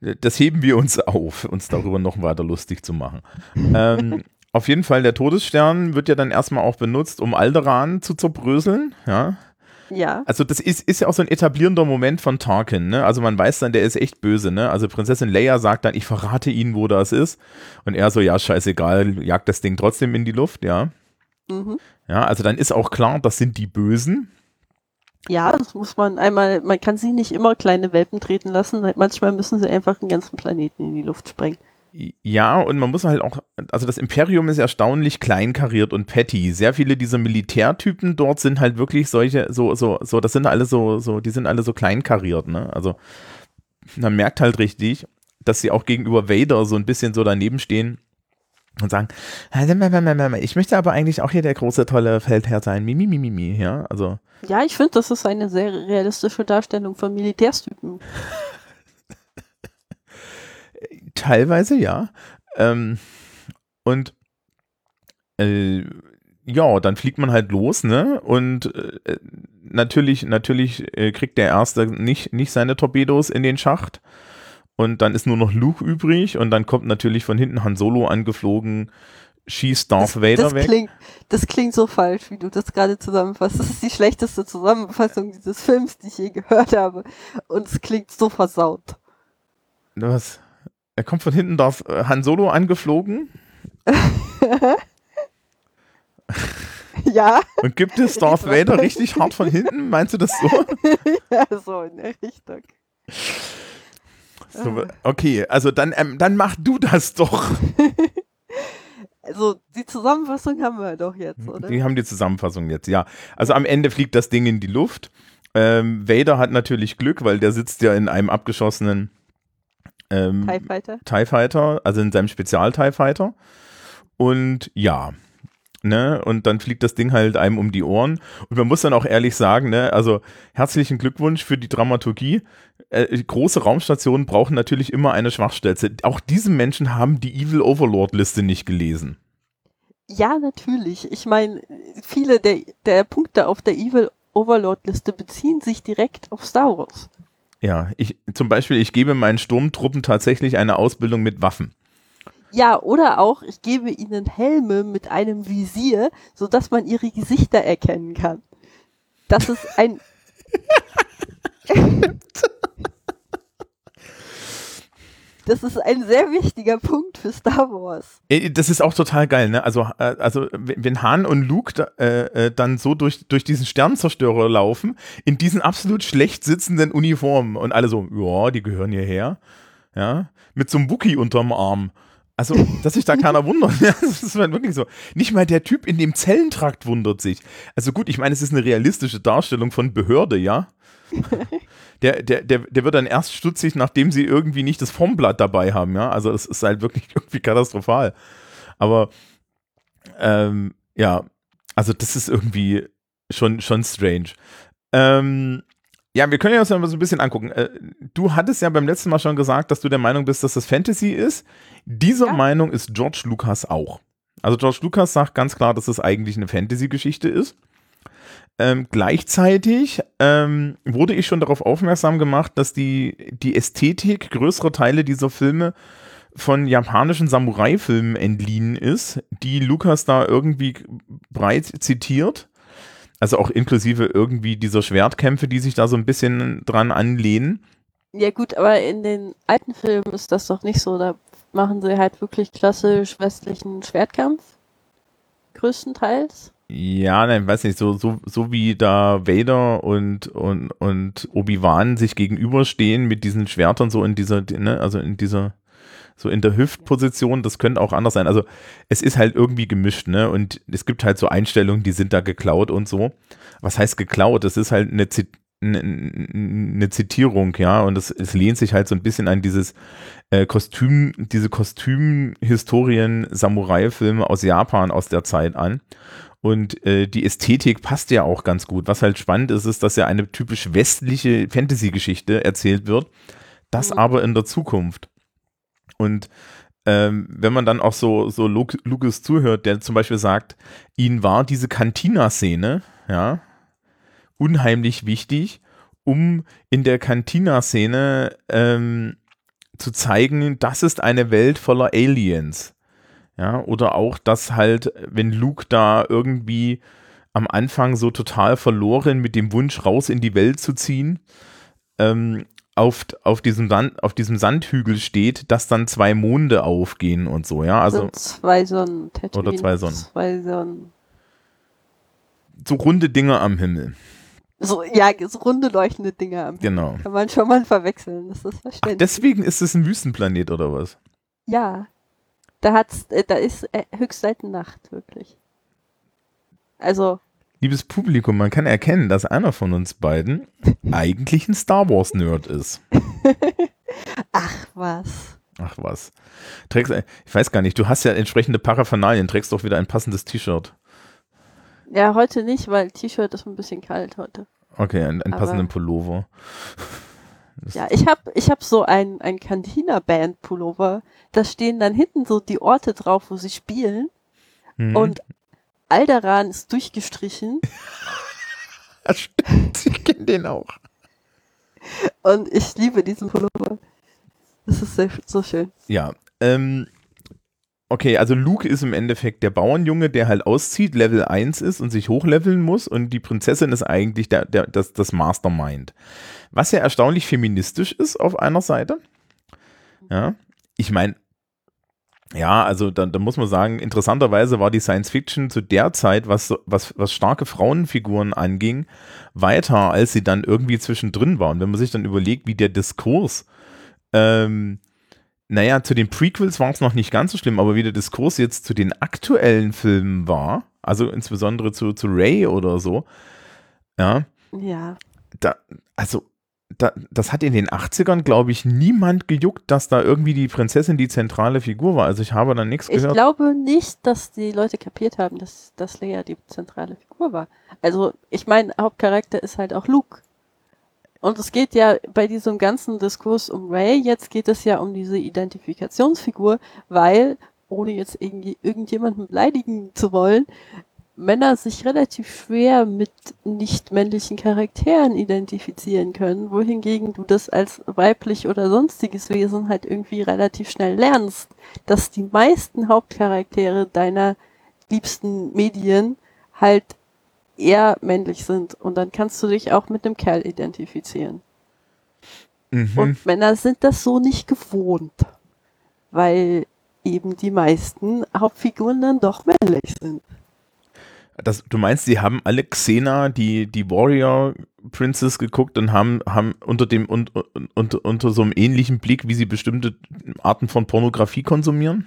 das heben wir uns auf, uns darüber noch weiter lustig zu machen. ähm, auf jeden Fall, der Todesstern wird ja dann erstmal auch benutzt, um Alderan zu zerbröseln, ja. Ja. Also das ist, ist ja auch so ein etablierender Moment von Tarkin, ne? Also man weiß dann, der ist echt böse, ne? Also Prinzessin Leia sagt dann, ich verrate ihnen, wo das ist. Und er so, ja, scheißegal, jagt das Ding trotzdem in die Luft, ja. Mhm. Ja, also dann ist auch klar, das sind die Bösen. Ja, das muss man einmal, man kann sie nicht immer kleine Welpen treten lassen. Manchmal müssen sie einfach einen ganzen Planeten in die Luft sprengen. Ja, und man muss halt auch, also das Imperium ist erstaunlich kleinkariert und petty. Sehr viele dieser Militärtypen dort sind halt wirklich solche, so, so, so, das sind alle so, so, die sind alle so kleinkariert, ne? Also man merkt halt richtig, dass sie auch gegenüber Vader so ein bisschen so daneben stehen und sagen, ich möchte aber eigentlich auch hier der große, tolle Feldherr sein. Mimi, mimi, mimi, ja, also. Ja, ich finde, das ist eine sehr realistische Darstellung von Militärstypen. Teilweise ja. Ähm, und äh, ja, dann fliegt man halt los, ne? Und äh, natürlich, natürlich äh, kriegt der Erste nicht, nicht seine Torpedos in den Schacht. Und dann ist nur noch Luke übrig und dann kommt natürlich von hinten Han Solo angeflogen, schießt Darth das, Vader das weg. Klingt, das klingt so falsch, wie du das gerade zusammenfasst. Das ist die schlechteste Zusammenfassung dieses Films, die ich je gehört habe. Und es klingt so versaut. Was? Er kommt von hinten Darth, äh, Han Solo angeflogen. Ja, Und gibt es Darth Vader richtig hart von hinten? Meinst du das so? ja, so in der Richtung. so okay, also dann, ähm, dann mach du das doch. Also die Zusammenfassung haben wir doch jetzt, oder? Die haben die Zusammenfassung jetzt, ja. Also am Ende fliegt das Ding in die Luft. Ähm, Vader hat natürlich Glück, weil der sitzt ja in einem abgeschossenen ähm, TIE Fighter. TIE Fighter, also in seinem Spezial-TIE Fighter. Und ja, ne, und dann fliegt das Ding halt einem um die Ohren. Und man muss dann auch ehrlich sagen, ne, also herzlichen Glückwunsch für die Dramaturgie. Äh, große Raumstationen brauchen natürlich immer eine Schwachstelle. Auch diese Menschen haben die Evil Overlord-Liste nicht gelesen. Ja, natürlich. Ich meine, viele der, der Punkte auf der Evil Overlord-Liste beziehen sich direkt auf Star Wars. Ja, ich, zum Beispiel, ich gebe meinen Sturmtruppen tatsächlich eine Ausbildung mit Waffen. Ja, oder auch, ich gebe ihnen Helme mit einem Visier, sodass man ihre Gesichter erkennen kann. Das ist ein. das ist ein sehr wichtiger Punkt für Star Wars. Äh, Das ist auch total geil, ne? Also, äh, also wenn Han und Luke da, äh, äh, dann so durch, durch diesen Sternzerstörer laufen, in diesen absolut schlecht sitzenden Uniformen und alle so, ja, die gehören hierher, ja, mit so einem Wookie unterm Arm. Also, dass sich da keiner wundert. Das ist halt wirklich so. Nicht mal der Typ in dem Zellentrakt wundert sich. Also gut, ich meine, es ist eine realistische Darstellung von Behörde, ja. Der, der, der, der wird dann erst stutzig, nachdem sie irgendwie nicht das Formblatt dabei haben, ja. Also es ist halt wirklich irgendwie katastrophal. Aber ähm, ja, also das ist irgendwie schon, schon strange. Ähm, ja, wir können ja uns mal so ein bisschen angucken. Äh, Du hattest ja beim letzten Mal schon gesagt, dass du der Meinung bist, dass das Fantasy ist. Diese Ja. Meinung ist George Lucas auch. Also George Lucas sagt ganz klar, dass es eigentlich eine Fantasy-Geschichte ist. Ähm, gleichzeitig ähm, wurde ich schon darauf aufmerksam gemacht, dass die, die Ästhetik größerer Teile dieser Filme von japanischen Samurai-Filmen entliehen ist, die Lucas da irgendwie breit zitiert. Also auch inklusive irgendwie dieser Schwertkämpfe, die sich da so ein bisschen dran anlehnen. Ja gut, aber in den alten Filmen ist das doch nicht so. Da machen sie halt wirklich klassisch westlichen Schwertkampf. Größtenteils. Ja, nein, weiß nicht, so, so, so wie da Vader und, und, und Obi-Wan sich gegenüberstehen mit diesen Schwertern so in dieser, ne, also in dieser, so in der Hüftposition, das könnte auch anders sein. Also es ist halt irgendwie gemischt, ne? Und es gibt halt so Einstellungen, die sind da geklaut und so. Was heißt geklaut? Das ist halt eine, Zit eine, Zitierung, ja, und es, es lehnt sich halt so ein bisschen an dieses äh, Kostüm, diese Kostümhistorien-Samurai-Filme aus Japan aus der Zeit an. Und äh, die Ästhetik passt ja auch ganz gut. Was halt spannend ist, ist, dass ja eine typisch westliche Fantasy-Geschichte erzählt wird, das Mhm. aber in der Zukunft. Und ähm, wenn man dann auch so, so Lu- Lucas zuhört, der zum Beispiel sagt, ihnen war diese Cantina-Szene, ja, unheimlich wichtig, um in der Cantina-Szene ähm, zu zeigen, das ist eine Welt voller Aliens. Ja, oder auch, dass halt, wenn Luke da irgendwie am Anfang so total verloren mit dem Wunsch raus in die Welt zu ziehen, ähm, auf, auf, diesem Sand, auf diesem Sandhügel steht, dass dann zwei Monde aufgehen und so, ja. Also sind zwei Sonnen. Tatooine, Oder zwei Sonnen. Zwei Sonnen. so runde Dinge am Himmel. So, ja, so runde leuchtende Dinger am Genau. Kann man schon mal verwechseln, das ist Ach, verständlich. deswegen ist es ein Wüstenplanet oder was? ja. Da hat's, äh, da ist äh, höchst selten Nacht, wirklich. Also, Liebes Publikum, man kann erkennen, dass einer von uns beiden eigentlich ein Star Wars Nerd ist. ach was. Ach was. Trägst, ich weiß gar nicht, du hast ja entsprechende Paraphernalien, trägst doch wieder ein passendes T-Shirt. Ja, heute nicht, weil T-Shirt ist ein bisschen kalt heute. Okay, einen, passenden Pullover. Das- Ja, ich hab, ich hab so ein, ein Cantina-Band-Pullover. Da stehen dann hinten so die Orte drauf, wo sie spielen. Mhm. Und Alderan ist durchgestrichen. Ja, stimmt, ich kenne den auch. Und ich liebe diesen Pullover. Das ist sehr, so schön. Ja, ähm, okay, also Luke ist im Endeffekt der Bauernjunge, der halt auszieht, Level 1 ist und sich hochleveln muss und die Prinzessin ist eigentlich der, der, das, das Mastermind. Was ja erstaunlich feministisch ist auf einer Seite. Ja, ich meine, Ja, also da, da muss man sagen, interessanterweise war die Science Fiction zu der Zeit, was, was, was starke Frauenfiguren anging, weiter, als sie dann irgendwie zwischendrin waren. Wenn man sich dann überlegt, wie der Diskurs, ähm, naja, zu den Prequels war es noch nicht ganz so schlimm, aber wie der Diskurs jetzt zu den aktuellen Filmen war, also insbesondere zu, zu Ray oder so, ja. Ja. Da, also da, das hat in den 80ern, glaube ich, niemand gejuckt, dass da irgendwie die Prinzessin die zentrale Figur war. Also ich habe da nichts gehört. Ich glaube nicht, dass die Leute kapiert haben, dass, dass Leia die zentrale Figur war. Also ich meine, Hauptcharakter ist halt auch Luke. Und es geht ja bei diesem ganzen Diskurs um Ray, jetzt geht es ja um diese Identifikationsfigur, weil, ohne jetzt irgendwie irgendjemanden beleidigen zu wollen, Männer sich relativ schwer mit nicht männlichen Charakteren identifizieren können, wohingegen du das als weiblich oder sonstiges Wesen halt irgendwie relativ schnell lernst, dass die meisten Hauptcharaktere deiner liebsten Medien halt eher männlich sind und dann kannst du dich auch mit dem Kerl identifizieren. Mhm. Und Männer sind das so nicht gewohnt, weil eben die meisten Hauptfiguren dann doch männlich sind. Das, du meinst, sie haben alle Xena, die, die Warrior Princess geguckt und haben, haben unter dem und, und, unter so einem ähnlichen Blick, wie sie bestimmte Arten von Pornografie konsumieren?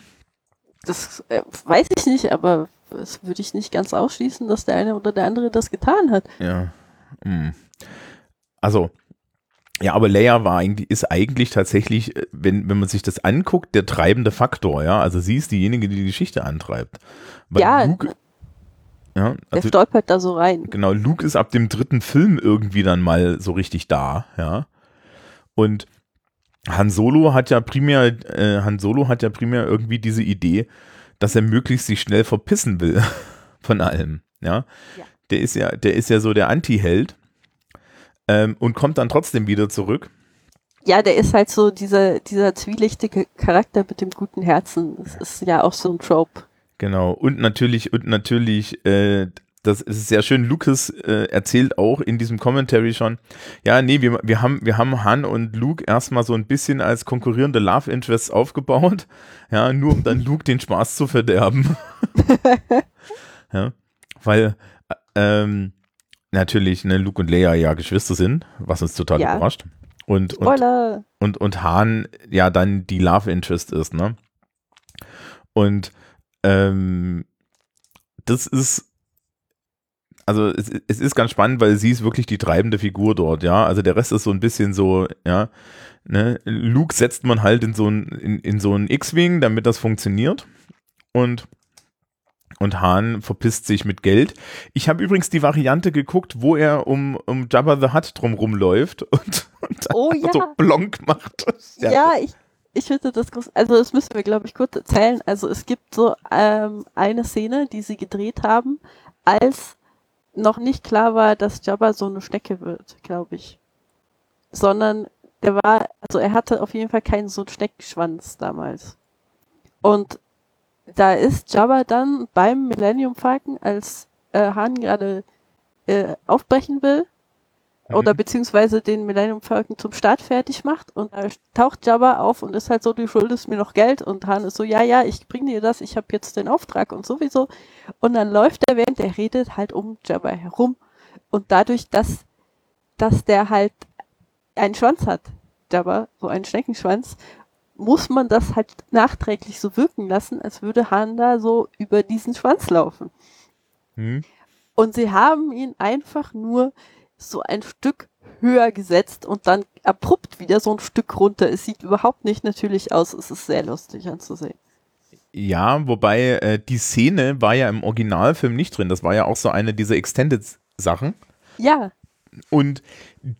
Das äh, weiß ich nicht, aber das würde ich nicht ganz ausschließen, dass der eine oder der andere das getan hat. Ja. Hm. Also, ja, aber Leia war eigentlich, ist eigentlich tatsächlich, äh, wenn, wenn man sich das anguckt, der treibende Faktor, ja. Also sie ist diejenige, die die Geschichte antreibt. Weil ja, Luke, ja, also, der stolpert da so rein. Genau, Luke ist ab dem dritten Film irgendwie dann mal so richtig da, ja. Und Han Solo hat ja primär, äh, Han Solo hat ja primär irgendwie diese Idee, dass er möglichst sich schnell verpissen will von allem, ja. ja. Der ist ja, der ist ja so der Anti-Held ähm, und kommt dann trotzdem wieder zurück. Ja, der ist halt so dieser, dieser zwielichtige Charakter mit dem guten Herzen. Das ist ja auch so ein Trope. Genau, und natürlich, und natürlich, äh, das ist sehr schön. Lucas äh, erzählt auch in diesem Commentary schon, ja, nee, wir, wir, haben, wir haben Han und Luke erstmal so ein bisschen als konkurrierende Love Interests aufgebaut, ja, nur um dann Luke den Spaß zu verderben. ja, weil, äh, ähm, natürlich, ne, Luke und Leia ja Geschwister sind, was uns total ja. überrascht. Und, und, und, und Han ja dann die Love Interest ist, ne? Und ähm, das ist, also es, es, ist ganz spannend, weil sie ist wirklich die treibende Figur dort, ja. Also der Rest ist so ein bisschen so, ja. Ne? Luke setzt man halt in so ein, in, in so ein X-Wing, damit das funktioniert. Und und Hahn verpisst sich mit Geld. Ich habe übrigens die Variante geguckt, wo er um, um Jabba the Hutt drum rumläuft und, und oh, ja. so blonk macht. Ja, ja ich, ich finde das groß. Also das müssen wir, glaube ich, kurz erzählen. Also es gibt so ähm, eine Szene, die sie gedreht haben, als noch nicht klar war, dass Jabba so eine Schnecke wird, glaube ich. Sondern der war, also er hatte auf jeden Fall keinen so einen Schneckenschwanz damals. Und da ist Jabba dann beim Millennium Falcon, als äh, Han gerade äh, aufbrechen will, oder beziehungsweise den Millennium Falcon zum Start fertig macht und da taucht Jabba auf und ist halt so, du schuldest mir noch Geld und Han ist so, ja, ja, ich bring dir das, ich habe jetzt den Auftrag und sowieso und dann läuft er, während er redet, halt um Jabba herum und dadurch, dass, dass der halt einen Schwanz hat, Jabba, so einen Schneckenschwanz, muss man das halt nachträglich so wirken lassen, als würde Han da so über diesen Schwanz laufen. Mhm. Und sie haben ihn einfach nur so ein Stück höher gesetzt und dann abrupt wieder so ein Stück runter. Es sieht überhaupt nicht natürlich aus. Es ist sehr lustig anzusehen. Ja, wobei äh, die Szene war ja im Originalfilm nicht drin. Das war ja auch so eine dieser Extended-Sachen. Ja. Und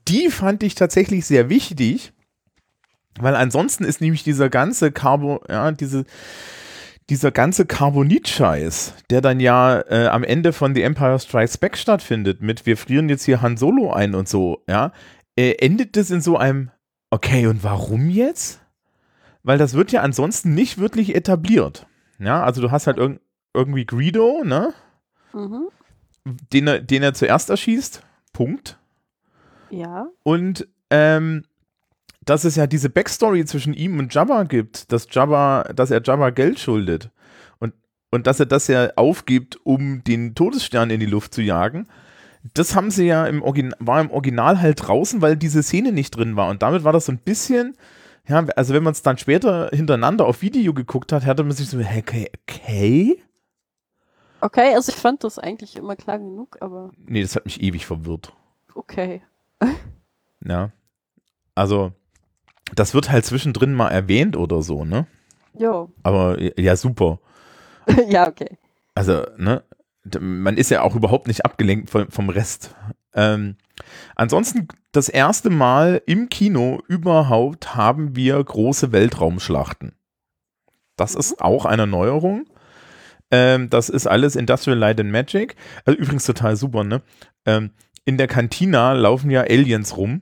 die fand ich tatsächlich sehr wichtig, weil ansonsten ist nämlich dieser ganze Carbo, ja, diese, dieser ganze Carbonit-Scheiß, der dann ja äh, am Ende von The Empire Strikes Back stattfindet, mit wir frieren jetzt hier Han Solo ein und so, ja, äh, endet das in so einem, okay, und warum jetzt? Weil das wird ja ansonsten nicht wirklich etabliert. Ja, also du hast halt irg irgendwie Greedo, ne? Mhm. Den, er, den er zuerst erschießt. Punkt. Ja. Und ähm, dass es ja diese Backstory zwischen ihm und Jabba gibt, dass Jabba, dass er Jabba Geld schuldet und, und dass er das ja aufgibt, um den Todesstern in die Luft zu jagen. Das haben sie ja im Original, war im Original halt draußen, weil diese Szene nicht drin war. Und damit war das so ein bisschen, ja, also wenn man es dann später hintereinander auf Video geguckt hat, hatte man sich so, okay, okay? Okay, also ich fand das eigentlich immer klar genug, aber. Nee, das hat mich ewig verwirrt. Okay. Ja. Also, das wird halt zwischendrin mal erwähnt oder so, ne? Jo. Aber ja, super. ja, okay. Also, ne? Man ist ja auch überhaupt nicht abgelenkt vom, vom Rest. Ähm, ansonsten, das erste Mal im Kino überhaupt haben wir große Weltraumschlachten. Das ist auch eine Neuerung. Ähm, das ist alles Industrial Light and Magic. Also übrigens total super, ne? Ähm, in der Kantina laufen ja Aliens rum.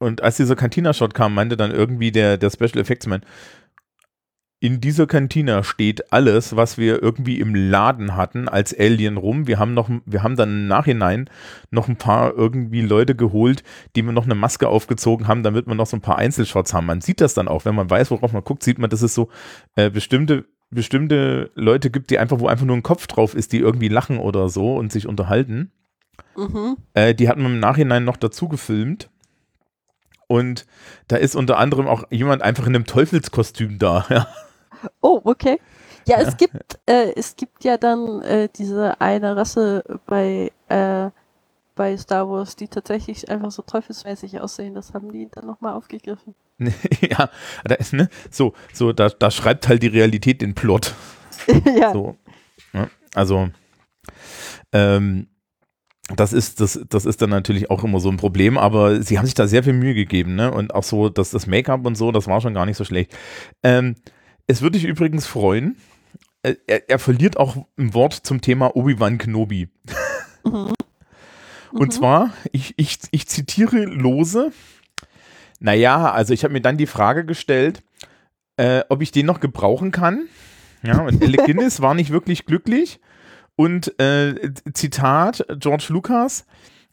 Und als dieser Cantina-Shot kam, meinte dann irgendwie der, der Special Effects Man, in dieser Kantina steht alles, was wir irgendwie im Laden hatten als Alien rum. Wir haben noch, wir haben dann im Nachhinein noch ein paar irgendwie Leute geholt, die mir noch eine Maske aufgezogen haben, damit wir noch so ein paar Einzelshots haben. Man sieht das dann auch, wenn man weiß, worauf man guckt, sieht man, dass es so äh, bestimmte bestimmte Leute gibt, die einfach, wo einfach nur ein Kopf drauf ist, die irgendwie lachen oder so und sich unterhalten. Mhm. Äh, die hatten wir im Nachhinein noch dazu gefilmt. Und da ist unter anderem auch jemand einfach in einem Teufelskostüm da. Ja. Oh, okay. Ja, es gibt, äh, es gibt ja dann äh, diese eine Rasse bei, äh, bei Star Wars, die tatsächlich einfach so teufelsmäßig aussehen. Das haben die dann nochmal aufgegriffen. ja, da ist, ne, so, so, da, da schreibt halt die Realität den Plot. ja. So, ne, also, ähm, das ist, das, das ist dann natürlich auch immer so ein Problem, aber sie haben sich da sehr viel Mühe gegeben, ne? Und auch so, dass das Make-up und so, das war schon gar nicht so schlecht. Ähm, es würde dich übrigens freuen, äh, er, er, verliert auch ein Wort zum Thema Obi-Wan Kenobi. Mhm. Und mhm. zwar, ich, ich, ich zitiere lose, naja, also ich habe mir dann die Frage gestellt, äh, ob ich den noch gebrauchen kann. Ja, und Alec Guinness war nicht wirklich glücklich. Und äh, Zitat George Lucas,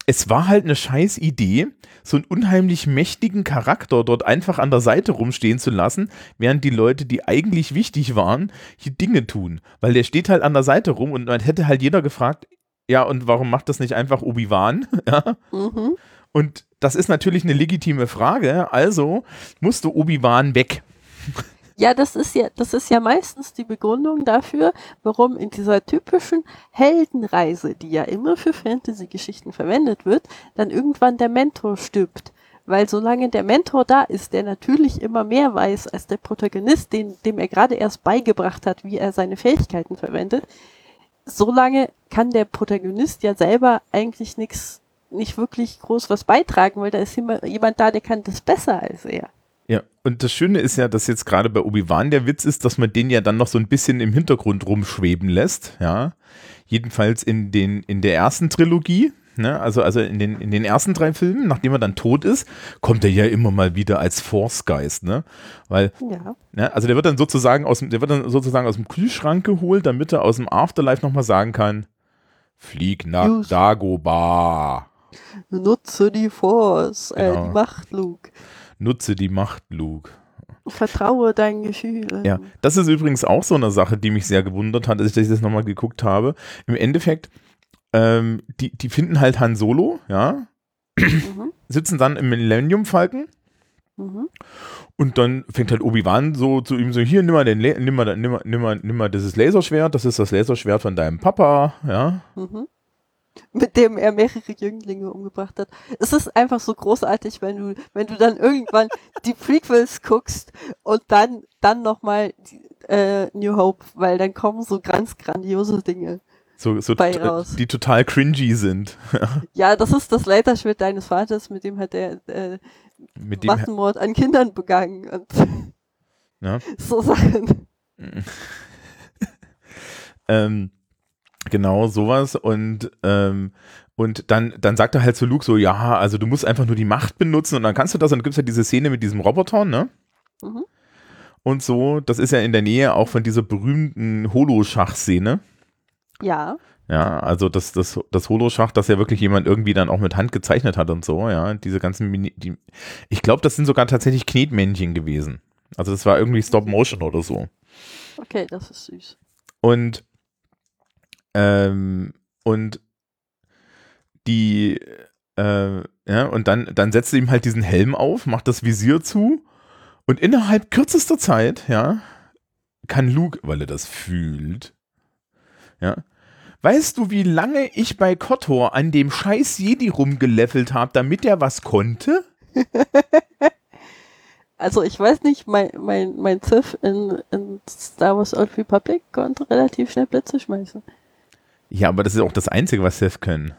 es war halt eine scheiß Idee, so einen unheimlich mächtigen Charakter dort einfach an der Seite rumstehen zu lassen, während die Leute, die eigentlich wichtig waren, hier Dinge tun. Weil der steht halt an der Seite rum und man hätte halt jeder gefragt, ja, und warum macht das nicht einfach Obi-Wan? ja. Mhm. Und das ist natürlich eine legitime Frage, also musste Obi-Wan weg. Ja, das ist ja, das ist ja meistens die Begründung dafür, warum in dieser typischen Heldenreise, die ja immer für Fantasy-Geschichten verwendet wird, dann irgendwann der Mentor stirbt. Weil solange der Mentor da ist, der natürlich immer mehr weiß als der Protagonist, den, dem er gerade erst beigebracht hat, wie er seine Fähigkeiten verwendet, solange kann der Protagonist ja selber eigentlich nichts, nicht wirklich groß was beitragen, weil da ist immer jemand da, der kann das besser als er. Ja, und das Schöne ist ja, dass jetzt gerade bei Obi-Wan der Witz ist, dass man den ja dann noch so ein bisschen im Hintergrund rumschweben lässt, ja. Jedenfalls in, den, in der ersten Trilogie, ne, also, also in, den, in den ersten drei Filmen, nachdem er dann tot ist, kommt er ja immer mal wieder als Force-Geist, ne? Weil, ja. ne, also der wird dann sozusagen aus dem, der wird dann sozusagen aus dem Kühlschrank geholt, damit er aus dem Afterlife nochmal sagen kann, flieg nach Use. Dagobah. Nutze die Force, genau. äh, die genau. Macht, Luke. Nutze die Macht, Luke. Vertraue deinen Gefühlen. Ja, das ist übrigens auch so eine Sache, die mich sehr gewundert hat, als ich das nochmal geguckt habe. Im Endeffekt, ähm, die, die finden halt Han Solo, ja, mhm. sitzen dann im Millennium Falken mhm. und dann fängt halt Obi-Wan so zu ihm so, hier, nimm mal, den, nimm, mal, nimm, mal, nimm, mal, nimm mal dieses Laserschwert, das ist das Laserschwert von deinem Papa, ja. Mhm mit dem er mehrere Jünglinge umgebracht hat. Es ist einfach so großartig, wenn du, wenn du dann irgendwann die Prequels guckst und dann, dann nochmal äh, New Hope, weil dann kommen so ganz grandiose Dinge. So, so die total cringy sind. ja, das ist das Laserschwert deines Vaters, mit dem hat er äh, mit dem Massenmord an Kindern begangen und ja. so Sachen. ähm, Genau, sowas. Und, ähm, und dann, dann sagt er halt zu Luke so, ja, also du musst einfach nur die Macht benutzen und dann kannst du das. Und dann gibt es ja diese Szene mit diesem Roboter, ne? Mhm. Und so, das ist ja in der Nähe auch von dieser berühmten Holo-Schach-Szene. Ja. Ja, also das, das, das Holoschach, das ja wirklich jemand irgendwie dann auch mit Hand gezeichnet hat und so, ja, diese ganzen, Mini die, ich glaube, das sind sogar tatsächlich Knetmännchen gewesen. Also das war irgendwie Stop Motion oder so. Okay, das ist süß. Und, ähm, und die, äh, ja, und dann, dann setzt er ihm halt diesen Helm auf, macht das Visier zu und innerhalb kürzester Zeit, ja, kann Luke, weil er das fühlt, ja, Weißt du, wie lange ich bei Kotor an dem scheiß Jedi rumgelevelt habe, damit er was konnte? also ich weiß nicht, mein, mein, mein Sith in, in Star Wars Old Republic konnte relativ schnell Blitze schmeißen. Ja, aber das ist auch das Einzige, was Sith können.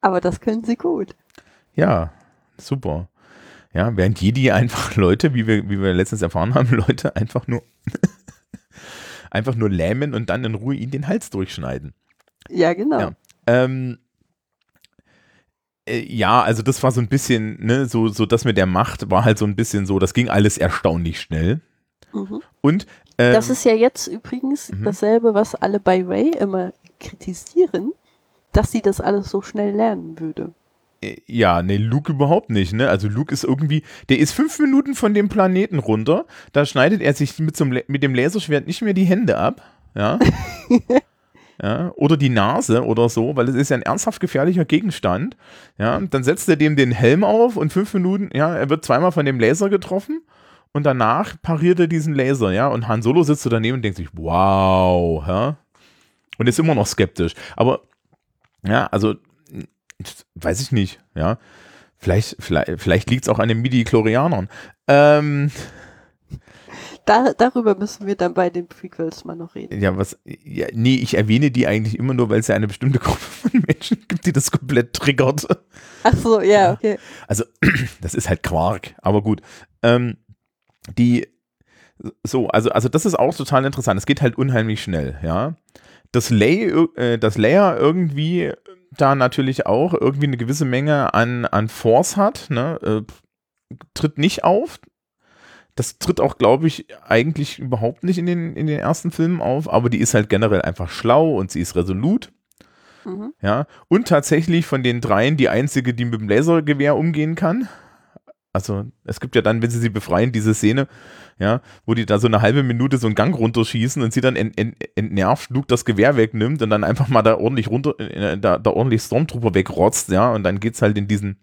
Aber das können sie gut. Ja, super. Ja, während Jedi einfach Leute, wie wir, wie wir letztens erfahren haben, Leute einfach nur einfach nur lähmen und dann in Ruhe ihnen den Hals durchschneiden. Ja, genau. Ja, ähm, äh, ja also das war so ein bisschen, ne, so, so das mit der Macht war halt so ein bisschen so, das ging alles erstaunlich schnell. Mhm. Und ähm, das ist ja jetzt übrigens mhm. dasselbe, was alle bei Ray immer kritisieren, dass sie das alles so schnell lernen würde. Äh, ja, nee, Luke überhaupt nicht, ne? Also Luke ist irgendwie, der ist fünf Minuten von dem Planeten runter, da schneidet er sich mit, zum, mit dem Laserschwert nicht mehr die Hände ab, ja. ja. Oder die Nase oder so, weil es ist ja ein ernsthaft gefährlicher Gegenstand. Ja, dann setzt er dem den Helm auf und fünf Minuten, ja, er wird zweimal von dem Laser getroffen und danach pariert er diesen Laser, ja. Und Han Solo sitzt so daneben und denkt sich, wow, ja. Und ist immer noch skeptisch. Aber ja, also weiß ich nicht, ja. Vielleicht, vielleicht, vielleicht liegt es auch an den Midi-Chlorianern. Ähm, da, darüber müssen wir dann bei den Prequels mal noch reden. Ja, was, ja, nee, ich erwähne die eigentlich immer nur, weil es ja eine bestimmte Gruppe von Menschen gibt, die das komplett triggert. Ach so, ja, okay. Also, das ist halt Quark, aber gut. Ähm, die, so, also, also das ist auch total interessant. Es geht halt unheimlich schnell, ja. Das, Lay, äh, das Layer irgendwie da natürlich auch irgendwie eine gewisse Menge an, an Force hat, ne? Äh, tritt nicht auf. Das tritt auch, glaube ich, eigentlich überhaupt nicht in den, in den ersten Filmen auf, aber die ist halt generell einfach schlau und sie ist resolut. Mhm. Ja, und tatsächlich von den dreien die einzige, die mit dem Lasergewehr umgehen kann. Also es gibt ja dann, wenn sie sie befreien, diese Szene, ja, wo die da so eine halbe Minute so einen Gang runterschießen und sie dann ent, ent, entnervt Luke das Gewehr wegnimmt und dann einfach mal da ordentlich runter, äh, da, da ordentlich Stormtrooper wegrotzt, ja, und dann geht's halt in diesen,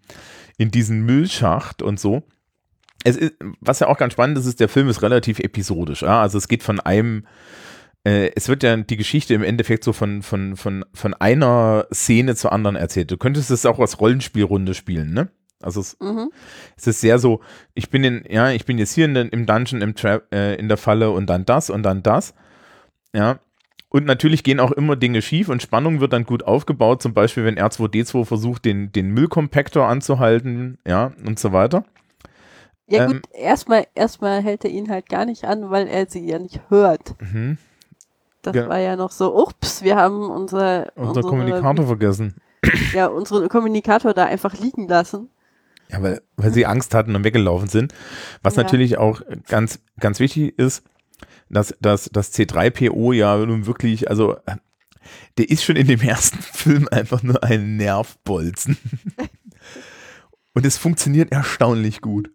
in diesen Müllschacht und so. Es ist, was ja auch ganz spannend ist, ist, der Film ist relativ episodisch, ja, also es geht von einem, äh, es wird ja die Geschichte im Endeffekt so von, von, von, von einer Szene zur anderen erzählt. Du könntest es auch als Rollenspielrunde spielen, ne? Also es, mhm. es, ist sehr so, ich bin in, ja, ich bin jetzt hier in den, im Dungeon, im Tra äh, in der Falle und dann das und dann das. Ja. Und natürlich gehen auch immer Dinge schief und Spannung wird dann gut aufgebaut, zum Beispiel, wenn R2D2 versucht, den, den Müllkompaktor anzuhalten, ja, und so weiter. Ja, ähm, gut, erstmal, erstmal hält er ihn halt gar nicht an, weil er sie ja nicht hört. Mhm. Das ja. war ja noch so, ups, wir haben unser, unser Kommunikator vergessen. Ja, unseren Kommunikator da einfach liegen lassen. Ja, weil, weil sie Angst hatten und weggelaufen sind. Was ja. natürlich auch ganz, ganz wichtig ist, dass, dass das C3PO ja nun wirklich, also der ist schon in dem ersten Film einfach nur ein Nervbolzen. und es funktioniert erstaunlich gut.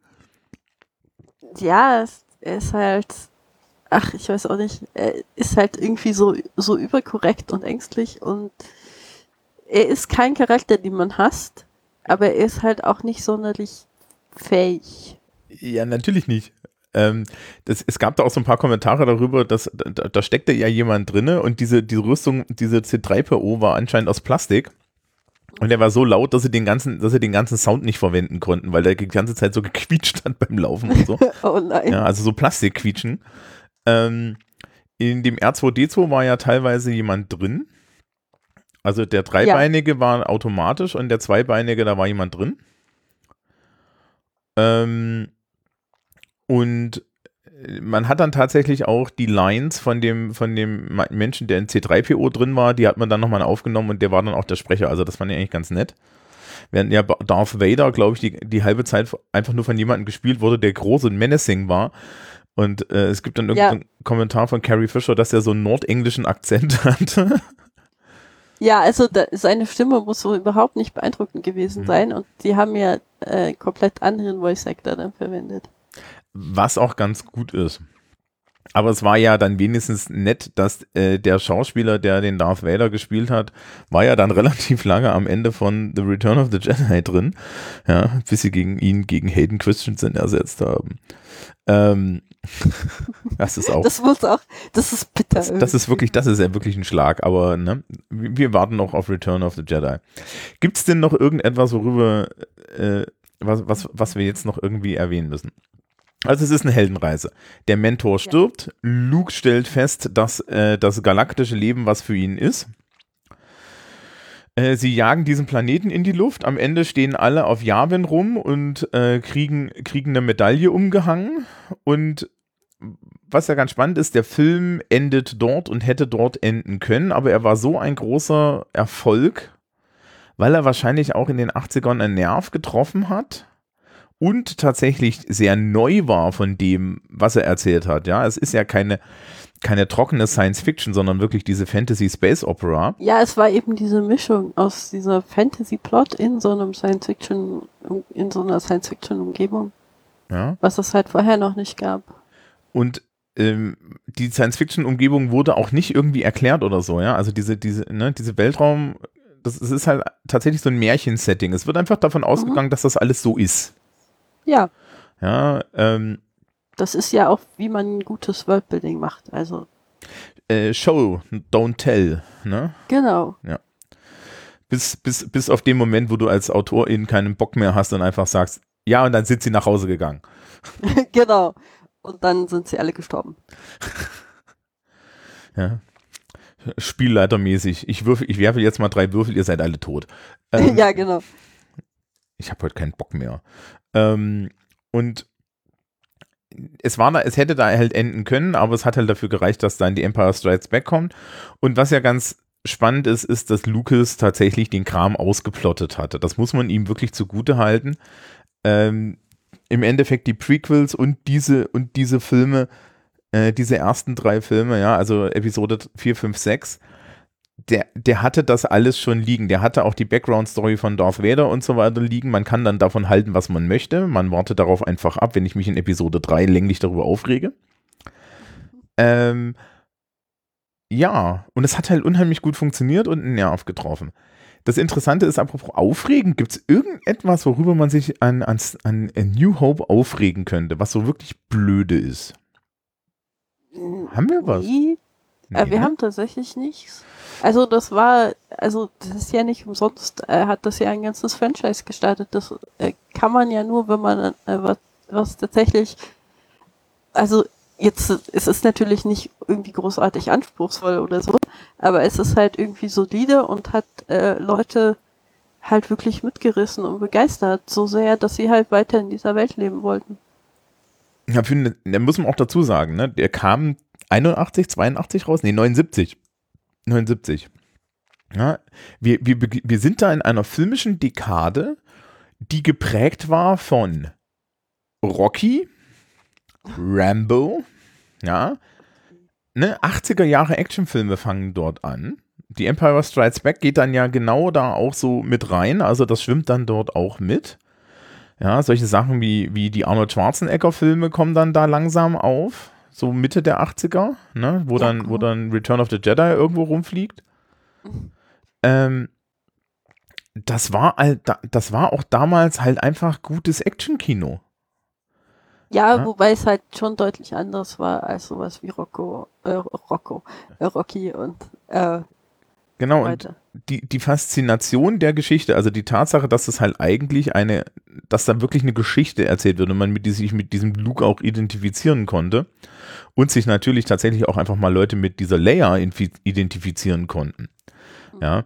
Ja, er ist halt, ach, ich weiß auch nicht, er ist halt irgendwie so, so überkorrekt und ängstlich und er ist kein Charakter, den man hasst aber er ist halt auch nicht sonderlich fähig. Ja, natürlich nicht. Ähm, das, es gab da auch so ein paar Kommentare darüber, dass da, da steckte ja jemand drinne und diese, diese Rüstung, diese C3PO war anscheinend aus Plastik. Und der war so laut, dass sie den ganzen, dass sie den ganzen Sound nicht verwenden konnten, weil der die ganze Zeit so gequietscht hat beim Laufen und so. oh nein. Ja, also so Plastikquietschen. Ähm, in dem R2D2 war ja teilweise jemand drin. Also der Dreibeinige ja. war automatisch und der Zweibeinige, da war jemand drin. Ähm, und man hat dann tatsächlich auch die Lines von dem, von dem Menschen, der in C3PO drin war, die hat man dann nochmal aufgenommen und der war dann auch der Sprecher. Also das fand ich eigentlich ganz nett. Während ja Darth Vader, glaube ich, die, die halbe Zeit einfach nur von jemandem gespielt wurde, der groß und menacing war. Und äh, es gibt dann irgendeinen ja. Kommentar von Carrie Fisher, dass er so einen nordenglischen Akzent hatte. Ja, also da, seine Stimme muss so überhaupt nicht beeindruckend gewesen Mhm. sein und die haben ja äh, komplett anderen Voice Actor dann verwendet. Was auch ganz gut ist. Aber es war ja dann wenigstens nett, dass äh, der Schauspieler, der den Darth Vader gespielt hat, war ja dann relativ lange am Ende von The Return of the Jedi drin, ja, bis sie gegen ihn, gegen Hayden Christensen ersetzt haben. Ähm, das ist auch, Das muss auch, das ist bitter. das, das ist wirklich, das ist ja wirklich ein Schlag, aber ne, wir warten noch auf Return of the Jedi. Gibt es denn noch irgendetwas, worüber, äh, was, was, was wir jetzt noch irgendwie erwähnen müssen? Also es ist eine Heldenreise. Der Mentor stirbt, Luke stellt fest, dass äh, das galaktische Leben was für ihn ist. Äh, sie jagen diesen Planeten in die Luft. Am Ende stehen alle auf Yavin rum und äh, kriegen, kriegen eine Medaille umgehangen. Und was ja ganz spannend ist, der Film endet dort und hätte dort enden können, aber er war so ein großer Erfolg, weil er wahrscheinlich auch in den 80ern einen Nerv getroffen hat und tatsächlich sehr neu war von dem, was er erzählt hat. Ja, es ist ja keine, keine trockene Science Fiction, sondern wirklich diese Fantasy Space Opera. Ja, es war eben diese Mischung aus dieser Fantasy-Plot in so einem Science-Fiction, in so einer Science-Fiction-Umgebung, Ja, was es halt vorher noch nicht gab. und ähm, die Science-Fiction-Umgebung wurde auch nicht irgendwie erklärt oder so, ja. Also diese, diese, ne, diese Weltraum, das, das ist halt tatsächlich so ein Märchensetting. Es wird einfach davon ausgegangen, dass das alles so ist. Ja, Ja, ähm, das ist ja auch, wie man ein gutes Worldbuilding macht. Also, äh, Show, don't tell, ne? genau. Bis, bis, bis auf den Moment, wo du als Autorin keinen Bock mehr hast und einfach sagst, ja, und dann sind sie nach Hause gegangen. genau. Und dann sind sie alle gestorben. Ja. Spielleitermäßig. Ich würfel, ich werfe jetzt mal drei Würfel, ihr seid alle tot. Ähm, ja, genau. Ich habe heute keinen Bock mehr. Ähm, und es war da, es hätte da halt enden können, aber es hat halt dafür gereicht, dass dann die Empire Strikes Back kommt. Und was ja ganz spannend ist, ist, dass Lucas tatsächlich den Kram ausgeplottet hatte. Das muss man ihm wirklich zugute halten. Ähm, Im Endeffekt die Prequels und diese und diese Filme, äh, diese ersten drei Filme, ja, also Episode 4, 5, 6, der, der hatte das alles schon liegen. Der hatte auch die Background-Story von Darth Vader und so weiter liegen. Man kann dann davon halten, was man möchte. Man wartet darauf einfach ab, wenn ich mich in Episode 3 länglich darüber aufrege. Ähm, ja, und es hat halt unheimlich gut funktioniert und einen Nerv getroffen. Das Interessante ist, apropos Aufregen, gibt es irgendetwas, worüber man sich an, an, an New Hope aufregen könnte, was so wirklich blöde ist? Haben wir was? Nee, äh, Nee, wir ne? haben tatsächlich nichts. Also das war, also das ist ja nicht umsonst, er hat das ja ein ganzes Franchise gestartet. Das äh, kann man ja nur, wenn man äh, was, was tatsächlich, also jetzt, es ist natürlich nicht irgendwie großartig anspruchsvoll oder so, aber es ist halt irgendwie solide und hat äh, Leute halt wirklich mitgerissen und begeistert, so sehr, dass sie halt weiter in dieser Welt leben wollten. Ja, da muss man auch dazu sagen, ne? Der kam 81, 82 raus? Nee, 79. 79. Ja, wir, wir, wir sind da in einer filmischen Dekade, die geprägt war von Rocky, Rambo, ja, ne, 80er Jahre Actionfilme fangen dort an. Die Empire Strikes Back geht dann ja genau da auch so mit rein, also das schwimmt dann dort auch mit. Ja, solche Sachen wie, wie die Arnold Schwarzenegger-Filme kommen dann da langsam auf, so Mitte der 80er, ne, wo, Ja, dann, wo genau. dann Return of the Jedi irgendwo rumfliegt. Ähm, das war halt, da- das war auch damals halt einfach gutes Actionkino. Ja, Ja. wobei es halt schon deutlich anders war als sowas wie Rocco, äh, Rocco, äh, Rocky und äh, Genau, und die, die Faszination der Geschichte, also die Tatsache, dass es halt eigentlich eine, dass da wirklich eine Geschichte erzählt wird und man mit, die sich mit diesem Luke auch identifizieren konnte und sich natürlich tatsächlich auch einfach mal Leute mit dieser infi- identifizieren konnten. Ja.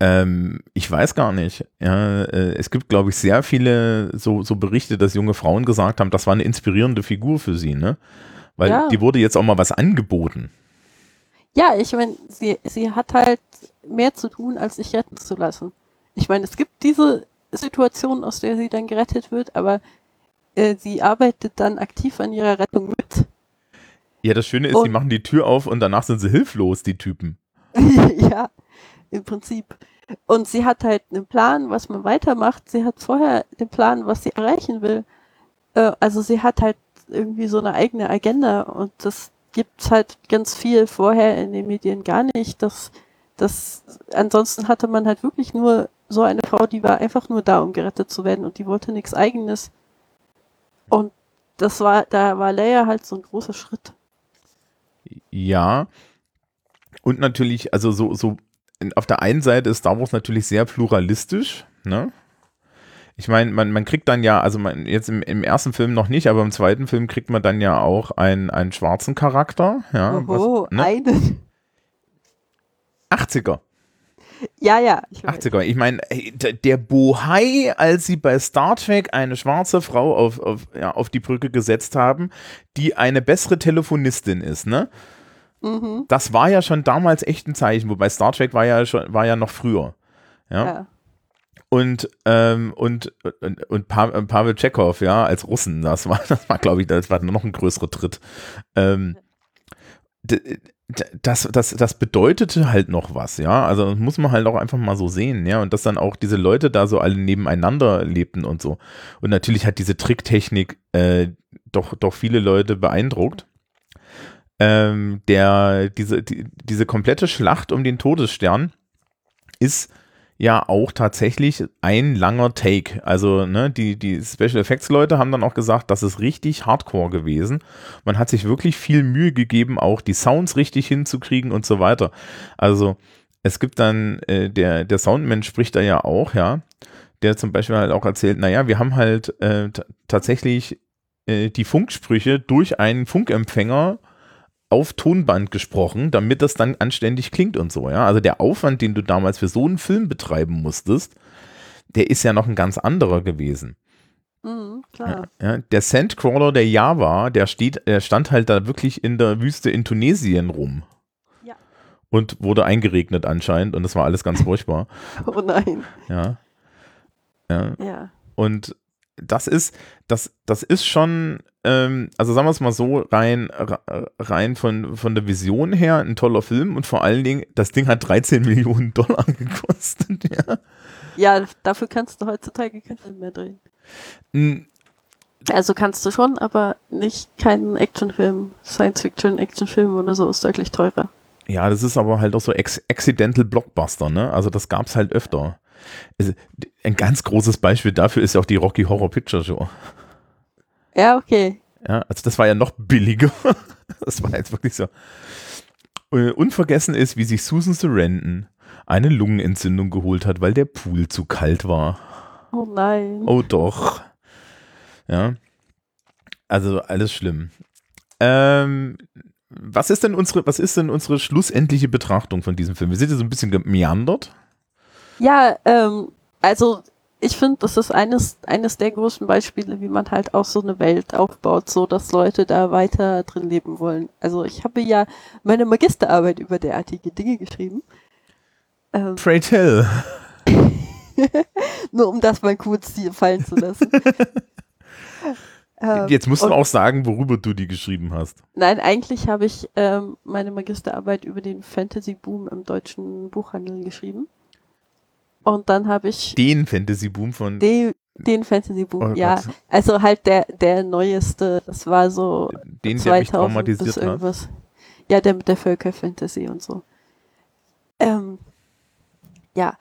Ähm, ich weiß gar nicht. Ja, äh, es gibt, glaube ich, sehr viele so, so Berichte, dass junge Frauen gesagt haben, das war eine inspirierende Figur für sie, ne? Weil Ja. die wurde jetzt auch mal was angeboten. Ja, ich meine, sie, sie hat halt mehr zu tun, als sich retten zu lassen. Ich meine, es gibt diese Situation, aus der sie dann gerettet wird, aber äh, sie arbeitet dann aktiv an ihrer Rettung mit. Ja, das Schöne ist, sie Und- machen die Tür auf und danach sind sie hilflos, die Typen. ja, im Prinzip. Und sie hat halt einen Plan, was man weitermacht. Sie hat vorher den Plan, was sie erreichen will. Äh, also sie hat halt irgendwie so eine eigene Agenda und das gibt's halt ganz viel vorher in den Medien gar nicht. Das, das, ansonsten hatte man halt wirklich nur so eine Frau, die war einfach nur da, um gerettet zu werden und die wollte nichts eigenes. Und das war, da war Leia halt so ein großer Schritt. Ja. Und natürlich, also so, so, auf der einen Seite ist Star Wars natürlich sehr pluralistisch, ne? Ich meine, man, man kriegt dann ja, also man, jetzt im, im ersten Film noch nicht, aber im zweiten Film kriegt man dann ja auch einen, einen schwarzen Charakter. Ja, Oho, was, ne? einen. 80er. Ja, ja. Ich 80er. Ich meine, der Bohai, als sie bei Star Trek eine schwarze Frau auf, auf, ja, auf die Brücke gesetzt haben, die eine bessere Telefonistin ist, ne? Mhm. Das war ja schon damals echt ein Zeichen, wobei Star Trek war ja schon, war ja noch früher. Ja. ja. Und, ähm, und, und, und Pavel Chekhov, ja, als Russen, das war, das war, glaube ich, das war noch ein größerer Tritt. Ähm, das, das, das bedeutete halt noch was, ja. Also muss man halt auch einfach mal so sehen, ja. Und dass dann auch diese Leute da so alle nebeneinander lebten und so. Und natürlich hat diese Tricktechnik äh, doch, doch viele Leute beeindruckt. Ähm, der, diese, die, diese komplette Schlacht um den Todesstern ist ja auch tatsächlich ein langer Take. Also, ne, die, die Special Effects Leute haben dann auch gesagt, das ist richtig hardcore gewesen. Man hat sich wirklich viel Mühe gegeben, auch die Sounds richtig hinzukriegen und so weiter. Also, es gibt dann, äh, der, der Soundmensch spricht da ja auch, ja, der zum Beispiel halt auch erzählt, naja, wir haben halt äh, tatsächlich äh, die Funksprüche durch einen Funkempfänger auf Tonband gesprochen, damit das dann anständig klingt und so, ja. Also der Aufwand, den du damals für so einen Film betreiben musstest, der ist ja noch ein ganz anderer gewesen. Mhm, klar. Ja, der Sandcrawler der Java, der steht, der stand halt da wirklich in der Wüste in Tunesien rum. Ja. Und wurde eingeregnet anscheinend und das war alles ganz furchtbar. oh nein. Ja. Ja. ja. Und das ist, das, das ist schon, ähm, also sagen wir es mal so, rein, rein von, von der Vision her ein toller Film und vor allen Dingen, das Ding hat 13 Millionen Dollar gekostet, ja. Ja, dafür kannst du heutzutage keinen Film mehr drehen. N also kannst du schon, aber nicht keinen Actionfilm, Science-Fiction-Actionfilm oder so, ist deutlich teurer. Ja, das ist aber halt auch so Accidental Blockbuster, ne? Also das gab es halt öfter. Also, ein ganz großes Beispiel dafür ist ja auch die Rocky Horror Picture Show. Ja, okay. Ja, also das war ja noch billiger. Das war jetzt wirklich so. Äh, unvergessen ist, wie sich Susan Sarandon eine Lungenentzündung geholt hat, weil der Pool zu kalt war. Oh nein. Oh doch. Ja. Also alles schlimm. Ähm, was ist denn unsere, was ist denn unsere schlussendliche Betrachtung von diesem Film? Wir sind ja so ein bisschen gemeandert. Ja, ähm, also ich finde, das ist eines, eines der großen Beispiele, wie man halt auch so eine Welt aufbaut, so dass Leute da weiter drin leben wollen. Also ich habe ja meine Magisterarbeit über derartige Dinge geschrieben. Ähm, Pray tell. Nur um das mal kurz hier fallen zu lassen. ähm, Jetzt musst du auch sagen, worüber du die geschrieben hast. Nein, eigentlich habe ich ähm, meine Magisterarbeit über den Fantasy-Boom im deutschen Buchhandel geschrieben. Und dann habe ich. Den Fantasy-Boom von. Den, den Fantasy-Boom, oh ja. Also halt der, der neueste, das war so den, 2000 bis irgendwas. Hat. Ja, der mit der Völker-Fantasy und so. Ähm, ja,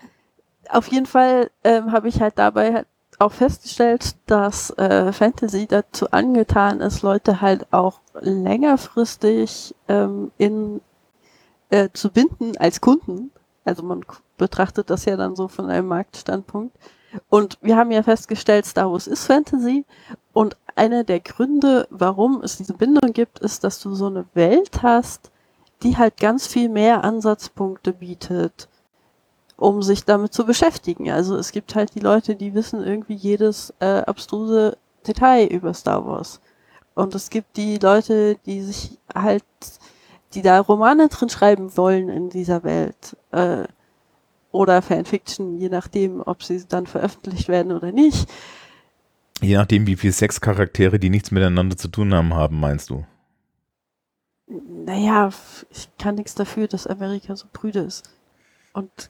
auf jeden Fall ähm, habe ich halt dabei halt auch festgestellt, dass äh, Fantasy dazu angetan ist, Leute halt auch längerfristig ähm, in äh, zu binden als Kunden. Also man betrachtet das ja dann so von einem Marktstandpunkt. Und wir haben ja festgestellt, Star Wars ist Fantasy. Und einer der Gründe, warum es diese Bindung gibt, ist, dass du so eine Welt hast, die halt ganz viel mehr Ansatzpunkte bietet, um sich damit zu beschäftigen. Also es gibt halt die Leute, die wissen irgendwie jedes äh, abstruse Detail über Star Wars. Und es gibt die Leute, die sich halt, die da Romane drin schreiben wollen in dieser Welt. Äh, oder Fanfiction, je nachdem, ob sie dann veröffentlicht werden oder nicht. Je nachdem, wie viele Sexcharaktere, die nichts miteinander zu tun haben, haben, meinst du? naja, ich kann nichts dafür, dass Amerika so prüde ist. Und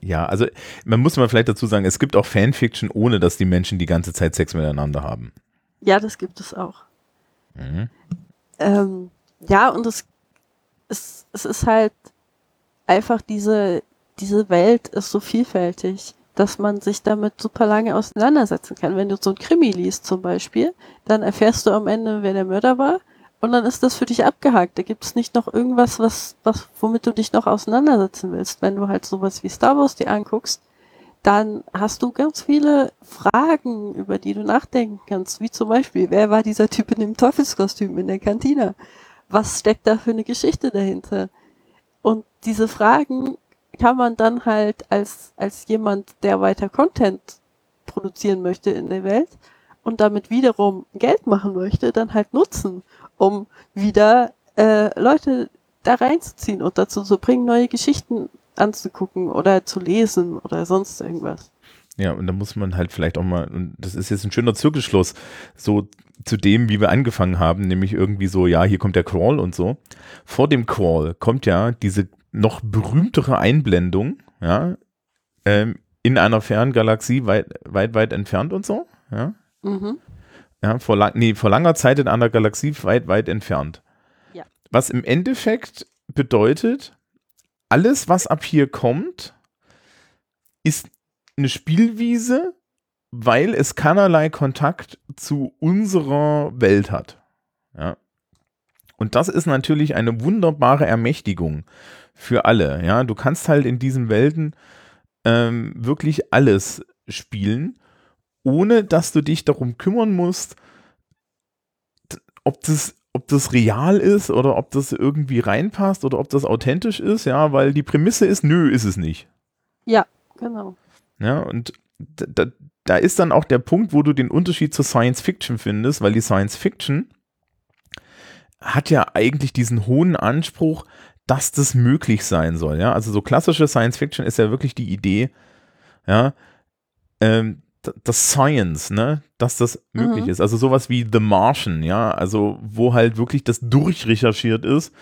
ja, also man muss mal vielleicht dazu sagen, es gibt auch Fanfiction, ohne dass die Menschen die ganze Zeit Sex miteinander haben. Ja, das gibt es auch. Mhm. Ähm, ja, und es, es, es ist halt einfach diese, diese Welt ist so vielfältig, dass man sich damit super lange auseinandersetzen kann. Wenn du so ein Krimi liest zum Beispiel, dann erfährst du am Ende, wer der Mörder war und dann ist das für dich abgehakt. Da gibt es nicht noch irgendwas, was, was, womit du dich noch auseinandersetzen willst. Wenn du halt sowas wie Star Wars dir anguckst, dann hast du ganz viele Fragen, über die du nachdenken kannst. Wie zum Beispiel, wer war dieser Typ in dem Teufelskostüm in der Kantine? Was steckt da für eine Geschichte dahinter? Und diese Fragen kann man dann halt als, als jemand, der weiter Content produzieren möchte in der Welt und damit wiederum Geld machen möchte, dann halt nutzen um wieder äh, Leute da reinzuziehen und dazu zu bringen, neue Geschichten anzugucken oder zu lesen oder sonst irgendwas. Ja, und da muss man halt vielleicht auch mal, und das ist jetzt ein schöner Zirkelschluss, so zu dem, wie wir angefangen haben, nämlich irgendwie so, ja, hier kommt der Crawl und so. Vor dem Crawl kommt ja diese noch berühmtere Einblendung, ja, ähm, in einer fernen Galaxie weit, weit, weit entfernt und so, ja. Mhm. Ja, vor, lang, nee, vor langer Zeit in einer Galaxie weit, weit entfernt. Ja. Was im Endeffekt bedeutet, alles, was ab hier kommt, ist eine Spielwiese, weil es keinerlei Kontakt zu unserer Welt hat. Ja. Und das ist natürlich eine wunderbare Ermächtigung für alle. Ja, du kannst halt in diesen Welten ähm, wirklich alles spielen ohne dass du dich darum kümmern musst, ob das, ob das real ist oder ob das irgendwie reinpasst oder ob das authentisch ist, ja, weil die Prämisse ist, nö, ist es nicht. Ja, genau. Ja, und da, ist dann auch der Punkt, wo du den Unterschied zur Science Fiction findest, weil die Science Fiction hat ja eigentlich diesen hohen Anspruch, dass das möglich sein soll, ja. Also so klassische Science Fiction ist ja wirklich die Idee, ja, ähm, das Science, ne, dass das möglich mhm. ist. Also sowas wie The Martian, ja, also wo halt wirklich das durchrecherchiert ist,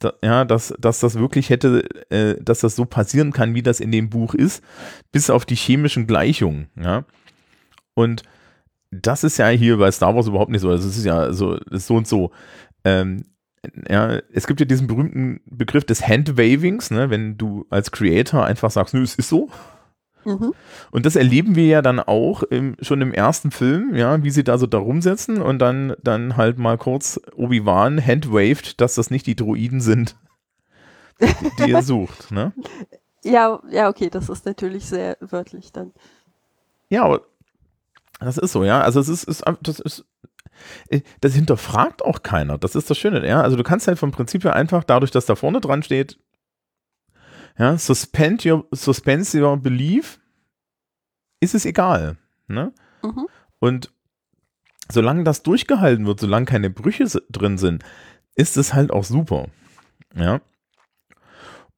da, ja, dass, dass das wirklich hätte, äh, dass das so passieren kann, wie das in dem Buch ist, bis auf die chemischen Gleichungen, ja. Und das ist ja hier bei Star Wars überhaupt nicht so. Das ist ja so, ist so und so. Ähm, ja, es gibt ja diesen berühmten Begriff des Handwavings, ne, wenn du als Creator einfach sagst, nö, es ist so, Mhm. Und das erleben wir ja dann auch im, schon im ersten Film, ja, wie sie da so da rumsetzen und dann, dann halt mal kurz Obi-Wan handwaved, dass das nicht die Droiden sind, die, die er sucht, ne? Ja, ja, okay, das ist natürlich sehr wörtlich dann. Ja, aber das ist so, ja. Also es ist, ist das ist, äh, das hinterfragt auch keiner. Das ist das Schöne, ja. Also du kannst halt vom Prinzip her einfach, dadurch, dass da vorne dran steht, ja, suspend your, suspense your belief, ist es egal. Ne? Mhm. Und solange das durchgehalten wird, solange keine Brüche drin sind, ist es halt auch super. Ja.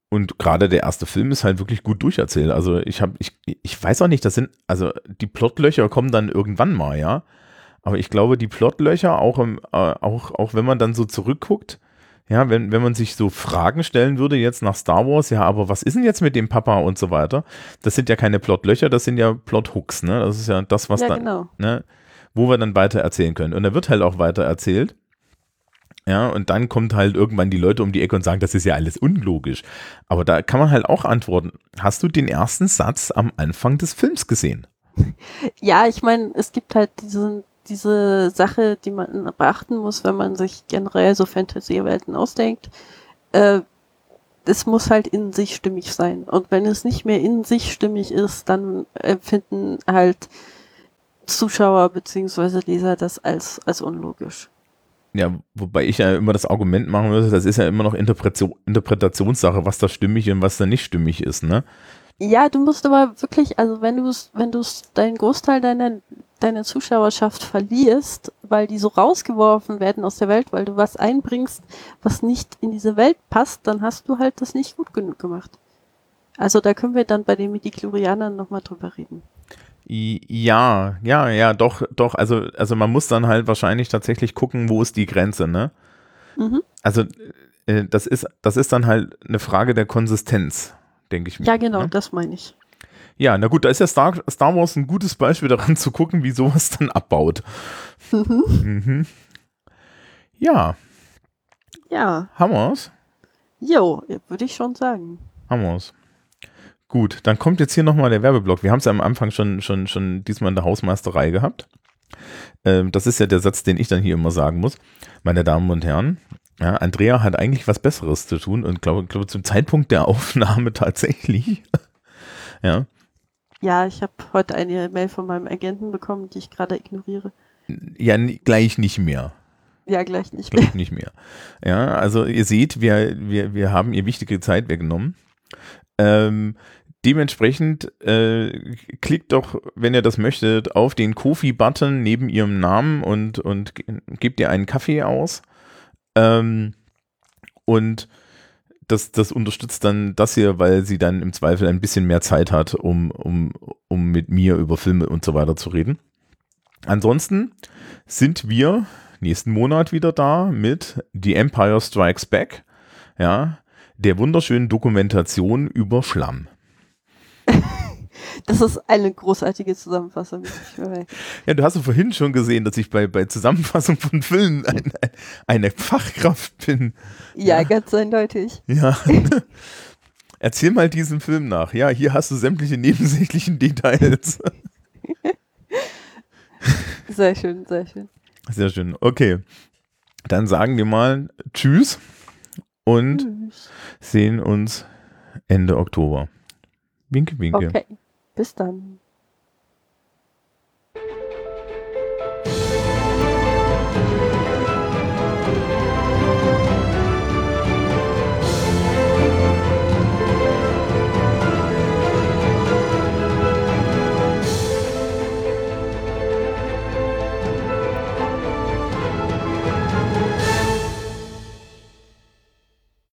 Und gerade der erste Film ist halt wirklich gut durcherzählt. Also ich habe, ich, ich weiß auch nicht, das sind, also die Plotlöcher kommen dann irgendwann mal, ja. Aber ich glaube, die Plotlöcher, auch, im, äh, auch, auch wenn man dann so zurückguckt, ja, wenn, wenn man sich so Fragen stellen würde jetzt nach Star Wars, ja, aber was ist denn jetzt mit dem Papa und so weiter? Das sind ja keine Plotlöcher, das sind ja Plothooks, ne? Das ist ja das, was ja, dann, genau. ne, wo wir dann weiter erzählen können. Und da wird halt auch weiter erzählt. Ja, und dann kommt halt irgendwann die Leute um die Ecke und sagen, das ist ja alles unlogisch. Aber da kann man halt auch antworten. Hast du den ersten Satz am Anfang des Films gesehen? Ja, ich meine, es gibt halt diesen diese Sache, die man beachten muss, wenn man sich generell so Fantasiewelten ausdenkt. Äh, es muss halt in sich stimmig sein. Und wenn es nicht mehr in sich stimmig ist, dann empfinden halt Zuschauer bzw. Leser das als, als unlogisch. Ja, wobei ich ja immer das Argument machen würde, das ist ja immer noch Interpretation, Interpretationssache, was da stimmig und was da nicht stimmig ist, ne? Ja, du musst aber wirklich, also wenn du es, wenn du es deinen Großteil deiner, deiner Zuschauerschaft verlierst, weil die so rausgeworfen werden aus der Welt, weil du was einbringst, was nicht in diese Welt passt, dann hast du halt das nicht gut genug gemacht. Also da können wir dann bei den Midichlorianern nochmal drüber reden. Ja, ja, ja, doch, doch. Also, also man muss dann halt wahrscheinlich tatsächlich gucken, wo ist die Grenze, ne? Mhm. Also äh, das ist, das ist dann halt eine Frage der Konsistenz, denke ich mir. Ja, genau, ne? das meine ich. Ja, na gut, da ist ja Star, Star Wars ein gutes Beispiel daran zu gucken, wie sowas dann abbaut. Mhm. Ja, Ja, haben wir's? jo, würde ich schon sagen. Wir's. Gut, dann kommt jetzt hier nochmal der Werbeblock. Wir haben es ja am Anfang schon, schon, schon diesmal in der Hausmeisterei gehabt. Ähm, das ist ja der Satz, den ich dann hier immer sagen muss. Meine Damen und Herren, ja, Andrea hat eigentlich was Besseres zu tun und glaube, glaube zum Zeitpunkt der Aufnahme tatsächlich. ja, Ja, ich habe heute eine Mail von meinem Agenten bekommen, die ich gerade ignoriere. ja, gleich nicht mehr. Ja, gleich nicht mehr. Gleich nicht mehr. Ja, also ihr seht, wir, wir, wir haben ihr wichtige Zeit weggenommen. Ähm, dementsprechend äh, klickt doch, wenn ihr das möchtet, auf den Kofi-Button neben ihrem Namen und, und ge- gebt ihr einen Kaffee aus. Ähm, und das, das unterstützt dann das hier, weil sie dann im Zweifel ein bisschen mehr Zeit hat, um, um, um mit mir über Filme und so weiter zu reden. Ansonsten sind wir nächsten Monat wieder da mit The Empire Strikes Back, ja, der wunderschönen Dokumentation über Schlamm. Das ist eine großartige Zusammenfassung. Ja, du hast ja vorhin schon gesehen, dass ich bei, bei Zusammenfassung von Filmen ein, ein, eine Fachkraft bin. Ja, ganz eindeutig. Ja. Erzähl mal diesen Film nach. Ja, hier hast du sämtliche nebensächlichen Details. Sehr schön, sehr schön. Sehr schön. Okay. Dann sagen wir mal Tschüss und sehen uns Ende Oktober. Winke, winke. Okay, bis dann.